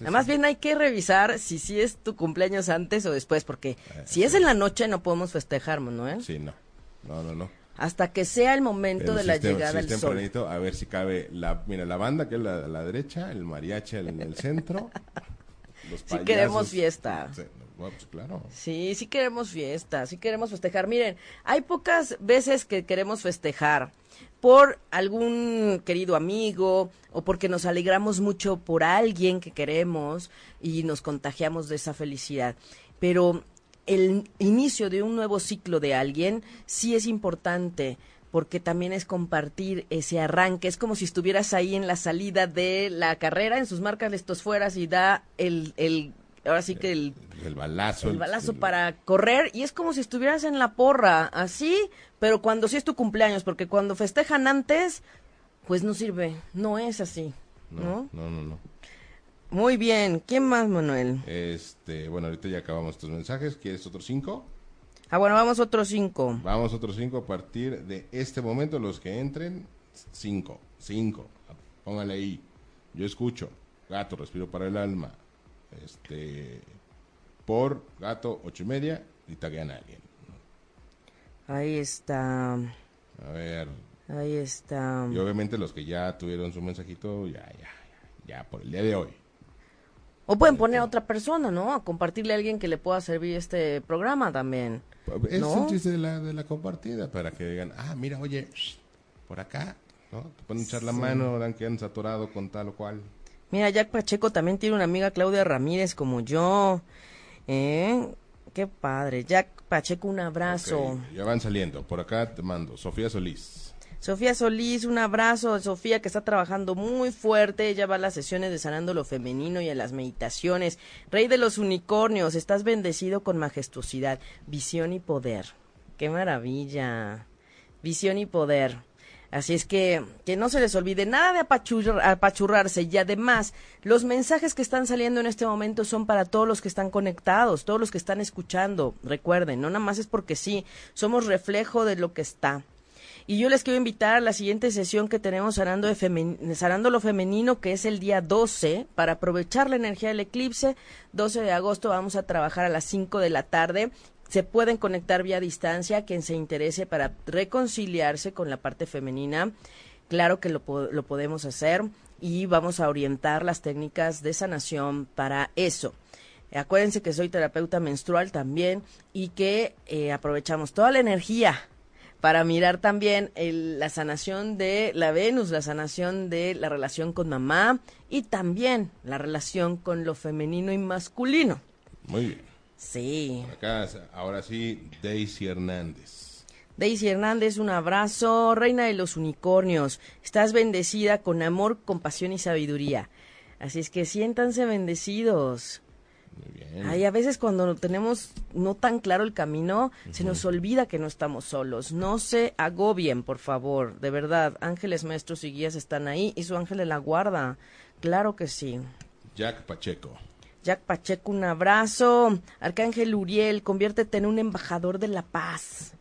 Además, bien hay que revisar si sí es tu cumpleaños antes o después, porque eh, si es en la noche no podemos festejar, Manuel. Sí, no. No, no, no. Hasta que sea el momento de la llegada del sol. A ver si cabe la, mira, la banda que es la, la derecha, el mariachi en el centro. los sí queremos fiesta. Sí, pues, claro. Sí, sí queremos fiesta, sí queremos festejar. Miren, hay pocas veces que queremos festejar por algún querido amigo o porque nos alegramos mucho por alguien que queremos y nos contagiamos de esa felicidad. Pero el inicio de un nuevo ciclo de alguien sí es importante porque también es compartir ese arranque. Es como si estuvieras ahí en la salida de la carrera, en sus marcas estos fueras y da el, el ahora sí que el, el balazo. El balazo para correr y es como si estuvieras en la porra, así, pero cuando sí es tu cumpleaños, porque cuando festejan antes, pues no sirve, no es así. No, no, no, no. Muy bien. ¿Quién más, Manuel? Este, bueno, ahorita ya acabamos estos mensajes. ¿Quieres otros cinco? Ah, bueno, vamos otros cinco. Vamos otros cinco a partir de este momento. Los que entren, cinco. Cinco. Póngale ahí. Yo escucho. Gato, respiro para el alma. Este, por gato, ocho y media. Y taguean a alguien. Ahí está. A ver. Ahí está. Y obviamente los que ya tuvieron su mensajito, ya, ya, ya, ya por el día de hoy. O pueden poner a otra persona, ¿no? A compartirle a alguien que le pueda servir este programa también. Es un chiste de la, de la compartida, para que digan, ah, mira, oye, por acá, ¿no? Te pueden echar la mano, dan que han saturado con tal o cual. Mira, Jack Pacheco también tiene una amiga, Claudia Ramírez, como yo. ¿Eh? Qué padre. Jack Pacheco, un abrazo. ya van saliendo. Por acá te mando. Sofía Solís. Sofía Solís, un abrazo. Sofía que está trabajando muy fuerte. Ella va a las sesiones de Sanando lo Femenino y a las meditaciones. Rey de los unicornios, estás bendecido con majestuosidad, visión y poder. ¡Qué maravilla! Visión y poder. Así es que que no se les olvide nada de apachurrarse y además los mensajes que están saliendo en este momento son para todos los que están conectados, todos los que están escuchando. Recuerden, no nada más es porque sí, somos reflejo de lo que está. Y yo les quiero invitar a la siguiente sesión que tenemos sanando, de lo femenino, que es el día 12, para aprovechar la energía del eclipse. 12 de agosto vamos a trabajar a las 5 de la tarde. Se pueden conectar vía distancia, quien se interese para reconciliarse con la parte femenina. Claro que lo, lo podemos hacer y vamos a orientar las técnicas de sanación para eso. Acuérdense que soy terapeuta menstrual también y que eh, aprovechamos toda la energía para mirar también la sanación de la Venus, la sanación de la relación con mamá y también la relación con lo femenino y masculino. Muy bien. Sí. acá, ahora sí, Daisy Hernández. Daisy Hernández, un abrazo. Reina de los unicornios, estás bendecida con amor, compasión y sabiduría. Así es que siéntanse bendecidos. Muy a veces cuando tenemos no tan claro el camino, se nos olvida que no estamos solos. No se agobien, por favor, de verdad. Ángeles, maestros y guías están ahí y su ángel la guarda. Claro que sí. Jack Pacheco. Jack Pacheco, un abrazo. Arcángel Uriel, conviértete en un embajador de la paz.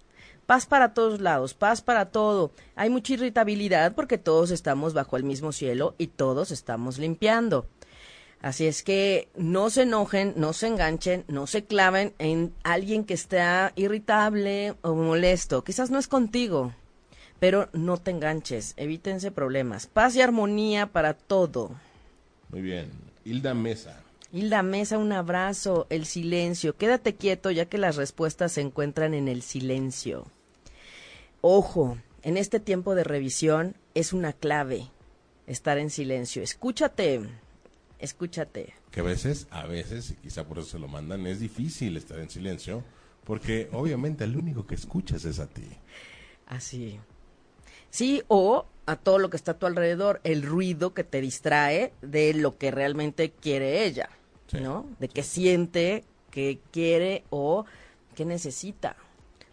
Paz para todos lados, paz para todo. Hay mucha irritabilidad porque todos estamos bajo el mismo cielo y todos estamos limpiando. Así es que no se enojen, no se enganchen, no se claven en alguien que está irritable o molesto. Quizás no es contigo, pero no te enganches, evítense problemas. Paz y armonía para todo. Muy bien. Hilda Mesa. Hilda Mesa, un abrazo. El silencio. Quédate quieto ya que las respuestas se encuentran en el silencio. Ojo, en este tiempo de revisión es una clave estar en silencio. Escúchate, escúchate. Que a veces, a veces, y quizá por eso se lo mandan, es difícil estar en silencio, porque obviamente el único que escuchas es a ti. Así. Sí, o a todo lo que está a tu alrededor, el ruido que te distrae de lo que realmente quiere ella. ¿no? De qué siente, qué quiere o qué necesita.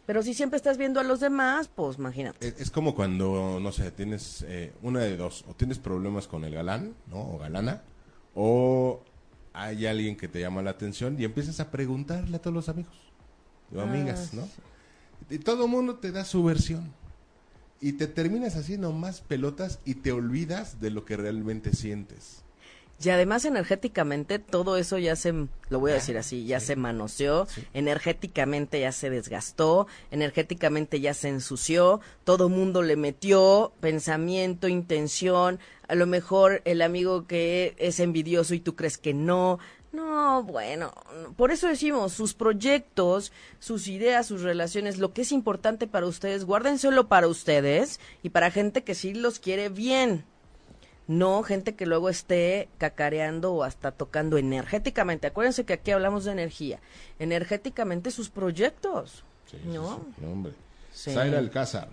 Pero si siempre estás viendo a los demás, pues imagínate. Es, como cuando, no sé, tienes eh, una de dos, o tienes problemas con el galán, ¿no? O galana, o hay alguien que te llama la atención y empiezas a preguntarle a todos los amigos o amigas, ah, ¿no? Y todo mundo te da su versión. Y te terminas haciendo más pelotas y te olvidas de lo que realmente sientes. Y además energéticamente todo eso ya se, lo voy a decir así, ya se manoseó, energéticamente ya se desgastó, energéticamente ya se ensució, todo mundo le metió pensamiento, intención, a lo mejor el amigo que es envidioso y tú crees que no. No, bueno, por eso decimos, sus proyectos, sus ideas, sus relaciones, lo que es importante para ustedes, guárdenselo para ustedes y para gente que sí los quiere bien no gente que luego esté cacareando o hasta tocando energéticamente. Acuérdense que aquí hablamos de energía. Energéticamente sus proyectos. Sí, ¿no? Sí, hombre. Zaira Alcázar.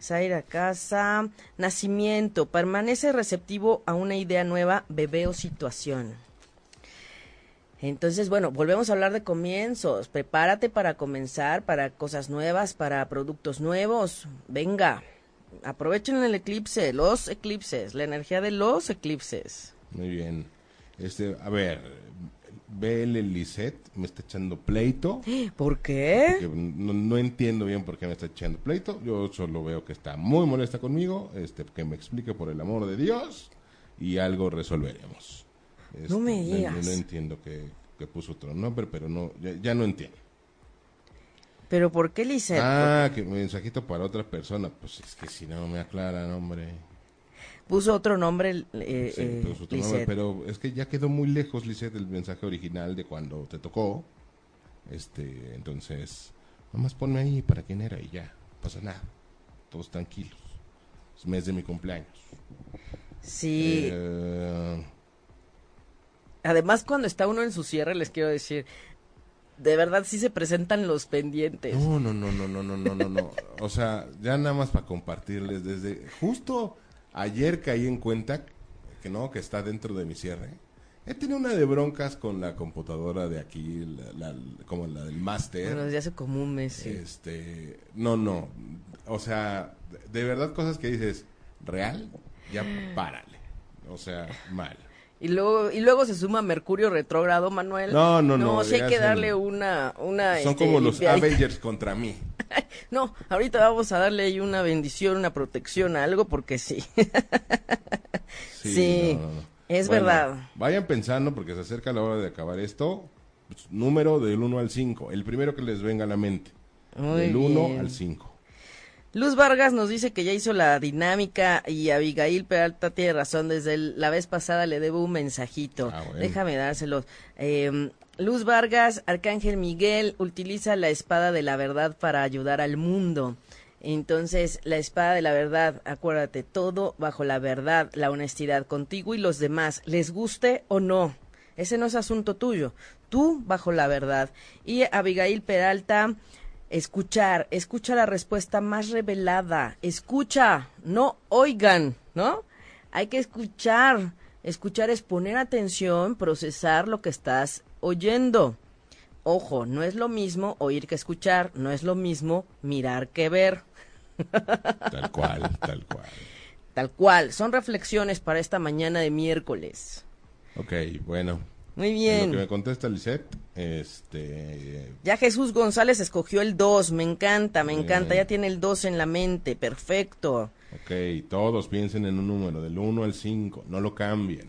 Zaira Casa. Nacimiento. Permanece receptivo a una idea nueva, bebé o situación. Entonces, bueno, volvemos a hablar de comienzos. Prepárate para comenzar, para cosas nuevas, para productos nuevos. Venga aprovechen el eclipse, los eclipses, la energía de los eclipses. Muy bien. Este, a ver, BL Lisette me está echando pleito. ¿Por qué? No, entiendo bien por qué me está echando pleito. Yo solo veo que está muy molesta conmigo. Este, que me explique por el amor de Dios y algo resolveremos. no me este, digas. No, entiendo que, puso otro nombre, pero no, ya no entiendo. ¿Pero por qué Lisette? Ah, que mensajito para otra persona. Pues es que si no me aclaran, hombre. Puso otro nombre, eh, sí, eh, puso otro nombre, pero es que ya quedó muy lejos, Lisette, del mensaje original de cuando te tocó. Este, entonces, nomás ponme ahí para quién era y ya, no pasa nada. Todos tranquilos. Es mes de mi cumpleaños. Sí. Eh, Además, cuando está uno en su cierre, les quiero decir, de verdad sí se presentan los pendientes. No, no, no, no, no, no, no, no, no. O sea, ya nada más para compartirles desde justo ayer caí en cuenta que no, que está dentro de mi cierre. He tenido una de broncas con la computadora de aquí, la, como la del máster. Bueno, desde hace como un mes. Este, no, no. O sea, de verdad cosas que dices, real, ya párale. O sea, mal. Y luego, y luego se suma Mercurio retrógrado, Manuel. No, no, no. No, sí hay que darle una... una Son este, como los Avengers contra mí. no, ahorita vamos a darle ahí una bendición, una protección, algo, porque sí. sí, es verdad. Vayan pensando, porque se acerca la hora de acabar esto. Pues, número del 1 al 5. El primero que les venga a la mente. del 1 al 5. Luz Vargas nos dice que ya hizo la dinámica y Abigail Peralta tiene razón. Desde la vez pasada le debo un mensajito. Ah, Déjame dárselo. Em, Luz Vargas, Arcángel Miguel, utiliza la espada de la verdad para ayudar al mundo. Entonces, la espada de la verdad, acuérdate, todo bajo la verdad, la honestidad contigo y los demás, les guste o no. Ese no es asunto tuyo. Tú bajo la verdad. Y Abigail Peralta, escuchar, escucha la respuesta más revelada, escucha, no oigan, ¿no? Hay que escuchar, escuchar es poner atención, procesar lo que estás oyendo. Ojo, no es lo mismo oír que escuchar, no es lo mismo mirar que ver. Tal cual, tal cual. Tal cual, son reflexiones para esta mañana de miércoles. Ok, bueno, Muy bien. lo que me contesta Lisette, este... Ya Jesús González escogió el 2, me encanta, me encanta, ya tiene el 2 en la mente, perfecto. Ok, todos piensen en un número, del 1 al 5, no lo cambien.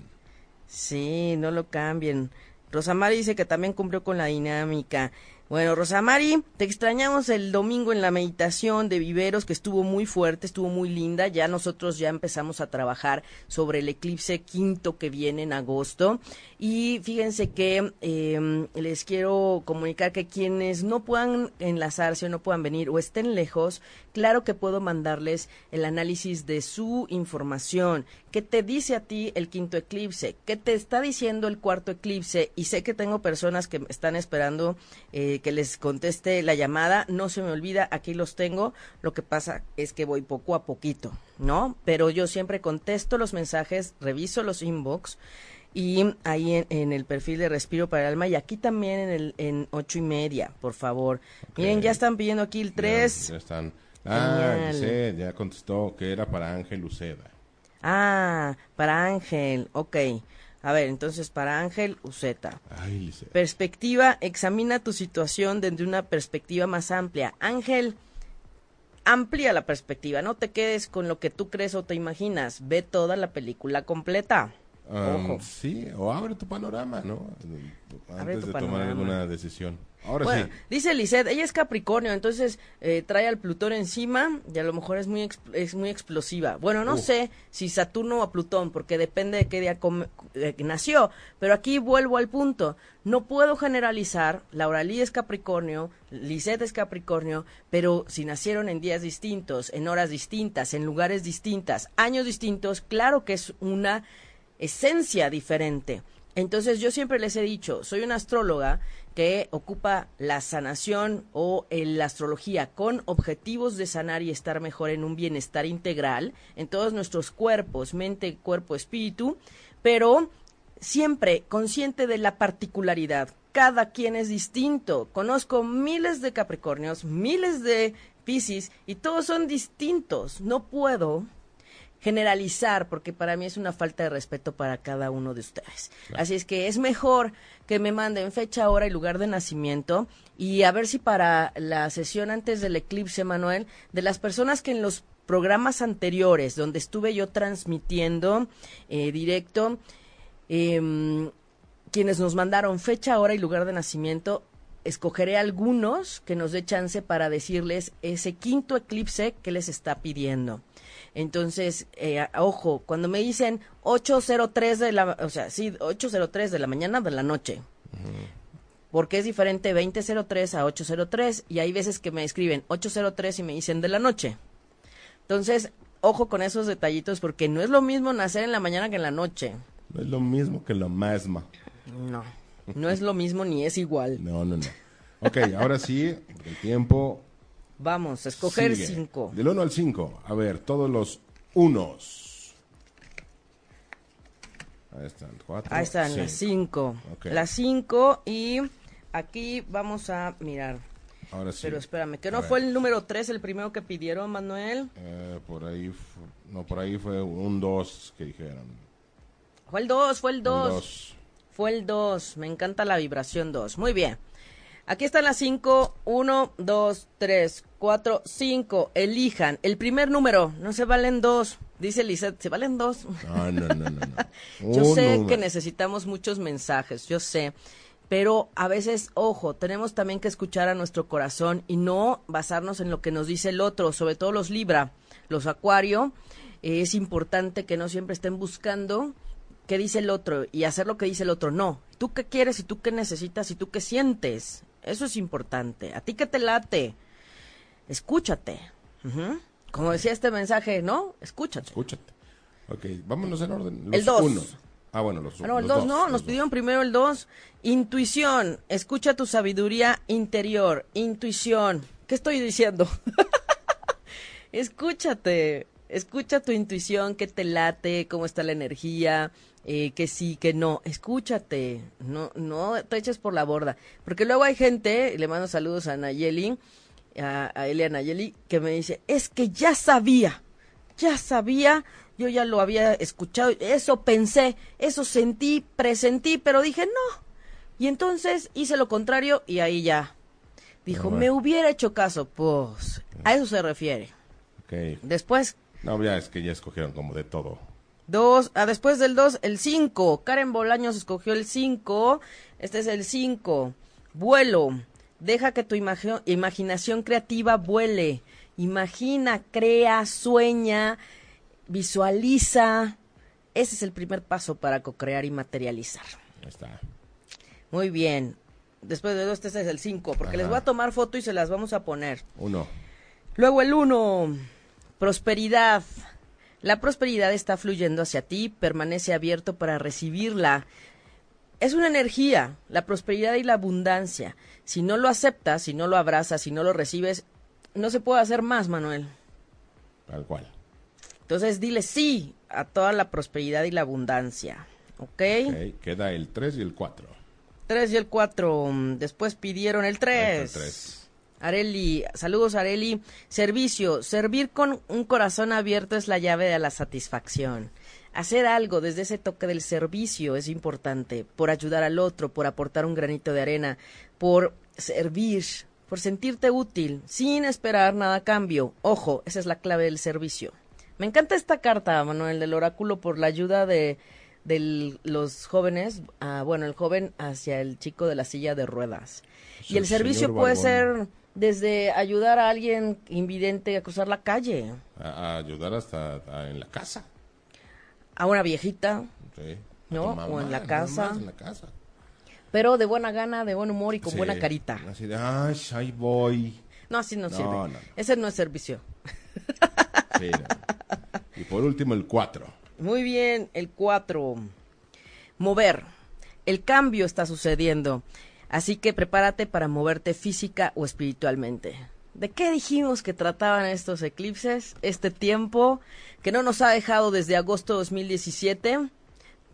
Sí, no lo cambien. Rosamari dice que también cumplió con la dinámica. Bueno, Rosamari, te extrañamos el domingo en la meditación de viveros que estuvo muy fuerte, estuvo muy linda. Ya nosotros ya empezamos a trabajar sobre el eclipse quinto que viene en agosto. Y fíjense que em, les quiero comunicar que quienes no puedan enlazarse o no puedan venir o estén lejos, claro que puedo mandarles el análisis de su información. ¿Qué te dice a ti el quinto eclipse? ¿Qué te está diciendo el cuarto eclipse? Y sé que tengo personas que están esperando eh, que les conteste la llamada. No se me olvida, aquí los tengo. Lo que pasa es que voy poco a poquito, ¿no? Pero yo siempre contesto los mensajes, reviso los inbox y ahí en, el perfil de Respiro para el Alma y aquí también en el en ocho y media, por favor. Miren, ya están pidiendo aquí el 3. Ya, están. Ah, dice, ya contestó que era para Ángel Uceda. Ah, para Ángel, ok. A ver, entonces para Ángel Uceta. Ay, perspectiva, examina tu situación desde una perspectiva más amplia. Ángel, amplia la perspectiva, no te quedes con lo que tú crees o te imaginas, ve toda la película completa. Ojo. Sí, o abre tu panorama, ¿no? Antes de tomar alguna decisión. Ahora sí. Dice Lisette, ella es Capricornio, entonces eh, trae al Plutón encima y a lo mejor es muy es muy explosiva. Bueno, no sé si Saturno o Plutón, porque depende de qué día eh, nació. Pero aquí vuelvo al punto. No puedo generalizar. Laura Lee es Capricornio, Lisette es Capricornio, pero si nacieron en días distintos, en horas distintas, en lugares distintas, años distintos, claro que es una esencia diferente. Entonces yo siempre les he dicho, soy una astróloga que ocupa la sanación o la astrología con objetivos de sanar y estar mejor en un bienestar integral en todos nuestros cuerpos, mente, cuerpo, espíritu, pero siempre consciente de la particularidad. Cada quien es distinto. Conozco miles de Capricornios, miles de Piscis y todos son distintos. No puedo generalizar, porque para mí es una falta de respeto para cada uno de ustedes. Así es que es mejor que me manden fecha, hora y lugar de nacimiento y a ver si para la sesión antes del eclipse, Manuel, de las personas que en los programas anteriores donde estuve yo transmitiendo eh, directo, em, quienes nos mandaron fecha, hora y lugar de nacimiento, escogeré algunos que nos dé chance para decirles ese quinto eclipse que les está pidiendo. Entonces, eh, ojo, cuando me dicen 8.03 de la, o sea, sí, 8.03 de la mañana de la noche. Porque es diferente 20.03 a 8.03 y hay veces que me escriben 8.03 y me dicen de la noche. Entonces, ojo con esos detallitos porque no es lo mismo nacer en la mañana que en la noche. No es lo mismo que lo mismo. No, no es lo mismo ni es igual. No, no, no. Ok, ahora sí, el tiempo Vamos, a escoger cinco. Del 1 al 5. A ver, todos los unos. Ahí están, cuatro. Ahí están, las cinco. Las cinco y aquí vamos a mirar. Ahora sí. Pero espérame, ¿que no fue el número 3 el primero que pidieron, Manuel? Eh, por ahí, no, por ahí fue un 2 que dijeron. Fue el 2, fue el 2. Fue el 2, me encanta la vibración 2. Muy bien. Aquí están las cinco. Uno, dos, tres, cuatro, cinco. Elijan. El primer número. No se valen dos. Dice Lizeth, ¿se valen dos? No, no, no, no. yo sé que necesitamos muchos mensajes, yo sé. Pero a veces, ojo, tenemos también que escuchar a nuestro corazón y no basarnos en lo que nos dice el otro, sobre todo los Libra, los Acuario. es importante que no siempre estén buscando qué dice el otro y hacer lo que dice el otro. No, tú qué quieres y tú qué necesitas y tú qué sientes. Eso es importante. A ti que te late, escúchate. Como decía este mensaje, ¿no? Escúchate. Escúchate. Ok, vámonos en orden. el 2. Ah, bueno, los, ah, no, el 2 no, nos pidieron primero el 2. Intuición, escucha tu sabiduría interior. Intuición. ¿Qué estoy diciendo? Escúchate, escucha tu intuición, que te late, cómo está la energía, eh, que sí, que no, escúchate, no, no te eches por la borda, porque luego hay gente, le mando saludos a Nayeli, a, a Elia Nayeli, que me dice, es que ya sabía, ya sabía, yo ya lo había escuchado, eso pensé, eso sentí, presentí, pero dije no. Y entonces hice lo contrario y ahí ya. Dijo, me hubiera hecho caso, pues a eso se refiere. Okay. Después... No, ya es que ya escogieron como de todo. Dos, ah, después del dos, el cinco. Karen Bolaños escogió el cinco. Este es el cinco. Vuelo. Deja que tu imaginación creativa vuele. Imagina, crea, sueña, visualiza. Ese es el primer paso para co-crear y materializar. Ahí está. Muy bien. Después de dos, este es el cinco, porque les voy a tomar foto y se las vamos a poner. Uno. Luego el uno. Prosperidad. La prosperidad está fluyendo hacia ti, permanece abierto para recibirla. Es una energía, la prosperidad y la abundancia. Si no lo aceptas, si no lo abrazas, si no lo recibes, no se puede hacer más, Manuel. Tal cual. Entonces dile sí a toda la prosperidad y la abundancia. ¿Ok? okay queda el 3 y el 4. 3 y el 4. Después pidieron el 3. El 3. Areli, saludos Areli. Servicio, servir con un corazón abierto es la llave de la satisfacción. Hacer algo desde ese toque del servicio es importante, por ayudar al otro, por aportar un granito de arena, por servir, por sentirte útil, sin esperar nada a cambio. Ojo, esa es la clave del servicio. Me encanta esta carta, Manuel, del oráculo, por la ayuda de, de los jóvenes, ah, bueno, el joven hacia el chico de la silla de ruedas. y el servicio puede ser desde ayudar a alguien invidente a cruzar la calle. A, ayudar hasta en la casa. A una viejita. Sí. ¿No? o en la casa. En la casa. Pero de buena gana, de buen humor y con buena carita. Así de, ay, ahí voy. No, así no, sirve. Ese no es servicio. Sí, y por último, el 4. Muy bien, el 4. Mover. El cambio está sucediendo. Así que prepárate para moverte física o espiritualmente. ¿De qué dijimos que trataban estos eclipses? Este tiempo que no nos ha dejado desde agosto de 2017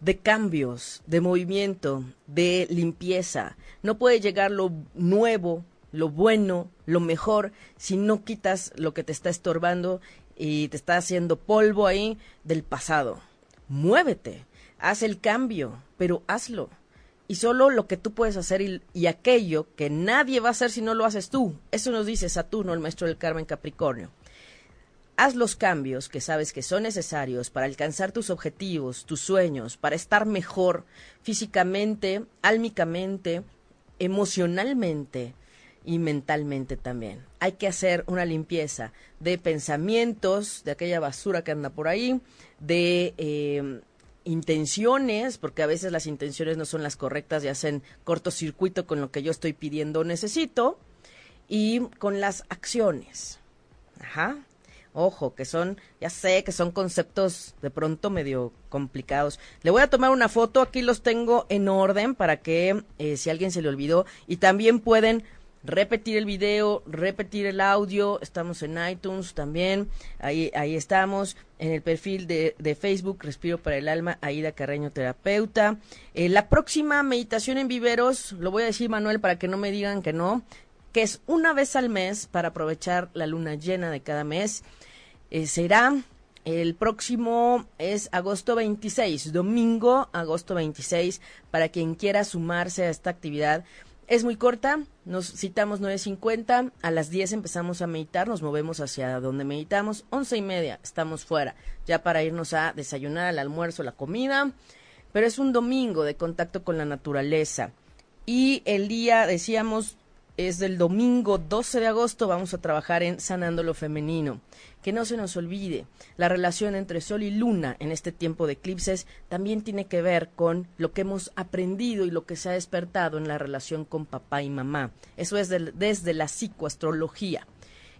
de cambios, de movimiento, de limpieza. No puede llegar lo nuevo, lo bueno, lo mejor, si no quitas lo que te está estorbando y te está haciendo polvo ahí del pasado. Muévete, haz el cambio, pero hazlo y solo lo que tú puedes hacer y, aquello que nadie va a hacer si no lo haces tú. Eso nos dice Saturno, el maestro del Carmen Capricornio. Haz los cambios que sabes que son necesarios para alcanzar tus objetivos, tus sueños, para estar mejor físicamente, álmicamente, emocionalmente y mentalmente también. Hay que hacer una limpieza de pensamientos, de aquella basura que anda por ahí, de eh, intenciones, porque a veces las intenciones no son las correctas y hacen cortocircuito con lo que yo estoy pidiendo o necesito, y con las acciones. Ajá. Ojo, que son, ya sé que son conceptos de pronto medio complicados. Le voy a tomar una foto, aquí los tengo en orden para que eh, si alguien se le olvidó, y también pueden repetir el video, repetir el audio, estamos en iTunes también, ahí, ahí estamos, en el perfil de, de Facebook, Respiro para el Alma, Aida Carreño Terapeuta. Eh, la próxima meditación en viveros, lo voy a decir Manuel para que no me digan que no, que es una vez al mes para aprovechar la luna llena de cada mes, eh, será el próximo es agosto 26, domingo, agosto 26, para quien quiera sumarse a esta actividad es muy corta, nos citamos 9.50, a las 10 empezamos a meditar, nos movemos hacia donde meditamos, once y media estamos fuera, ya para irnos a desayunar, al almuerzo, la comida, pero es un domingo de contacto con la naturaleza. Y el día, decíamos, es del domingo 12 de agosto, vamos a trabajar en Sanando lo Femenino que no se nos olvide, la relación entre Sol y Luna en este tiempo de eclipses también tiene que ver con lo que hemos aprendido y lo que se ha despertado en la relación con papá y mamá. Eso es desde la psicoastrología.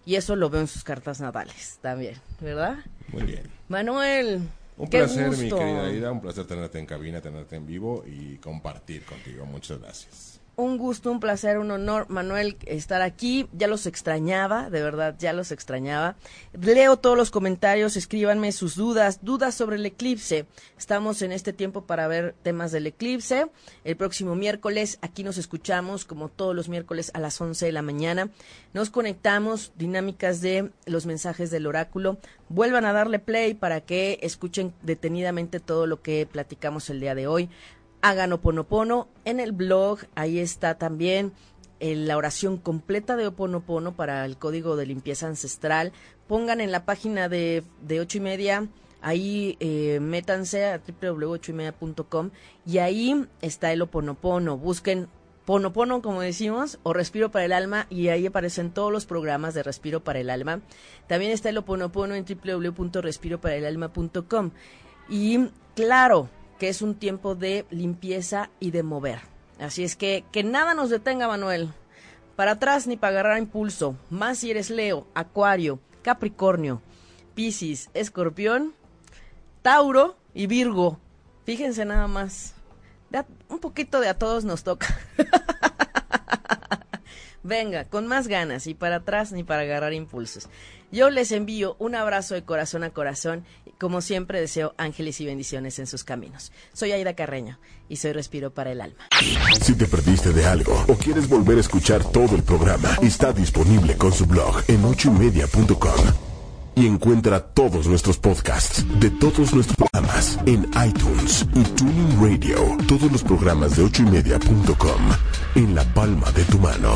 Y eso lo veo en sus cartas natales también, ¿verdad? Muy bien. Manuel, un placer, mi querida Ida, un placer tenerte en cabina, tenerte en vivo y compartir contigo. Muchas gracias. Un gusto, un placer, un honor, Manuel, estar aquí. Ya los extrañaba, de verdad, ya los extrañaba. Leo todos los comentarios, escríbanme sus dudas, dudas sobre el eclipse. Estamos en este tiempo para ver temas del eclipse. El próximo miércoles, aquí nos escuchamos, como todos los miércoles a las 11 de la mañana. Nos conectamos, dinámicas de los mensajes del oráculo. Vuelvan a darle play para que escuchen detenidamente todo lo que platicamos el día de hoy hagan Oponopono. En el blog, ahí está también eh, la oración completa de Oponopono para el código de limpieza ancestral. Pongan en la página de, de ocho y media, ahí eh, métanse a www.ochoymedia.com y ahí está el Oponopono. Busquen Ponopono, como decimos, o Respiro para el Alma, y ahí aparecen todos los programas de Respiro para el Alma. También está el Oponopono en www.respiroparaelalma.com. Y claro, que es un tiempo de limpieza y de mover. Así es que que nada nos detenga, Manuel. Para atrás ni para agarrar impulso. Más si eres Leo, Acuario, Capricornio, Piscis, Escorpión, Tauro y Virgo. Fíjense nada más. un poquito de a todos nos toca. Venga, con más ganas y para atrás ni para agarrar impulsos. Yo les envío un abrazo de corazón a corazón como siempre deseo ángeles y bendiciones en sus caminos. Soy Aida Carreño y soy Respiro para el Alma. Si te perdiste de algo o quieres volver a escuchar todo el programa, está disponible con su blog en ochoymedia.com y encuentra todos nuestros podcasts de todos nuestros programas en iTunes y Tuning Radio. Todos los programas de ochoymedia.com en la palma de tu mano.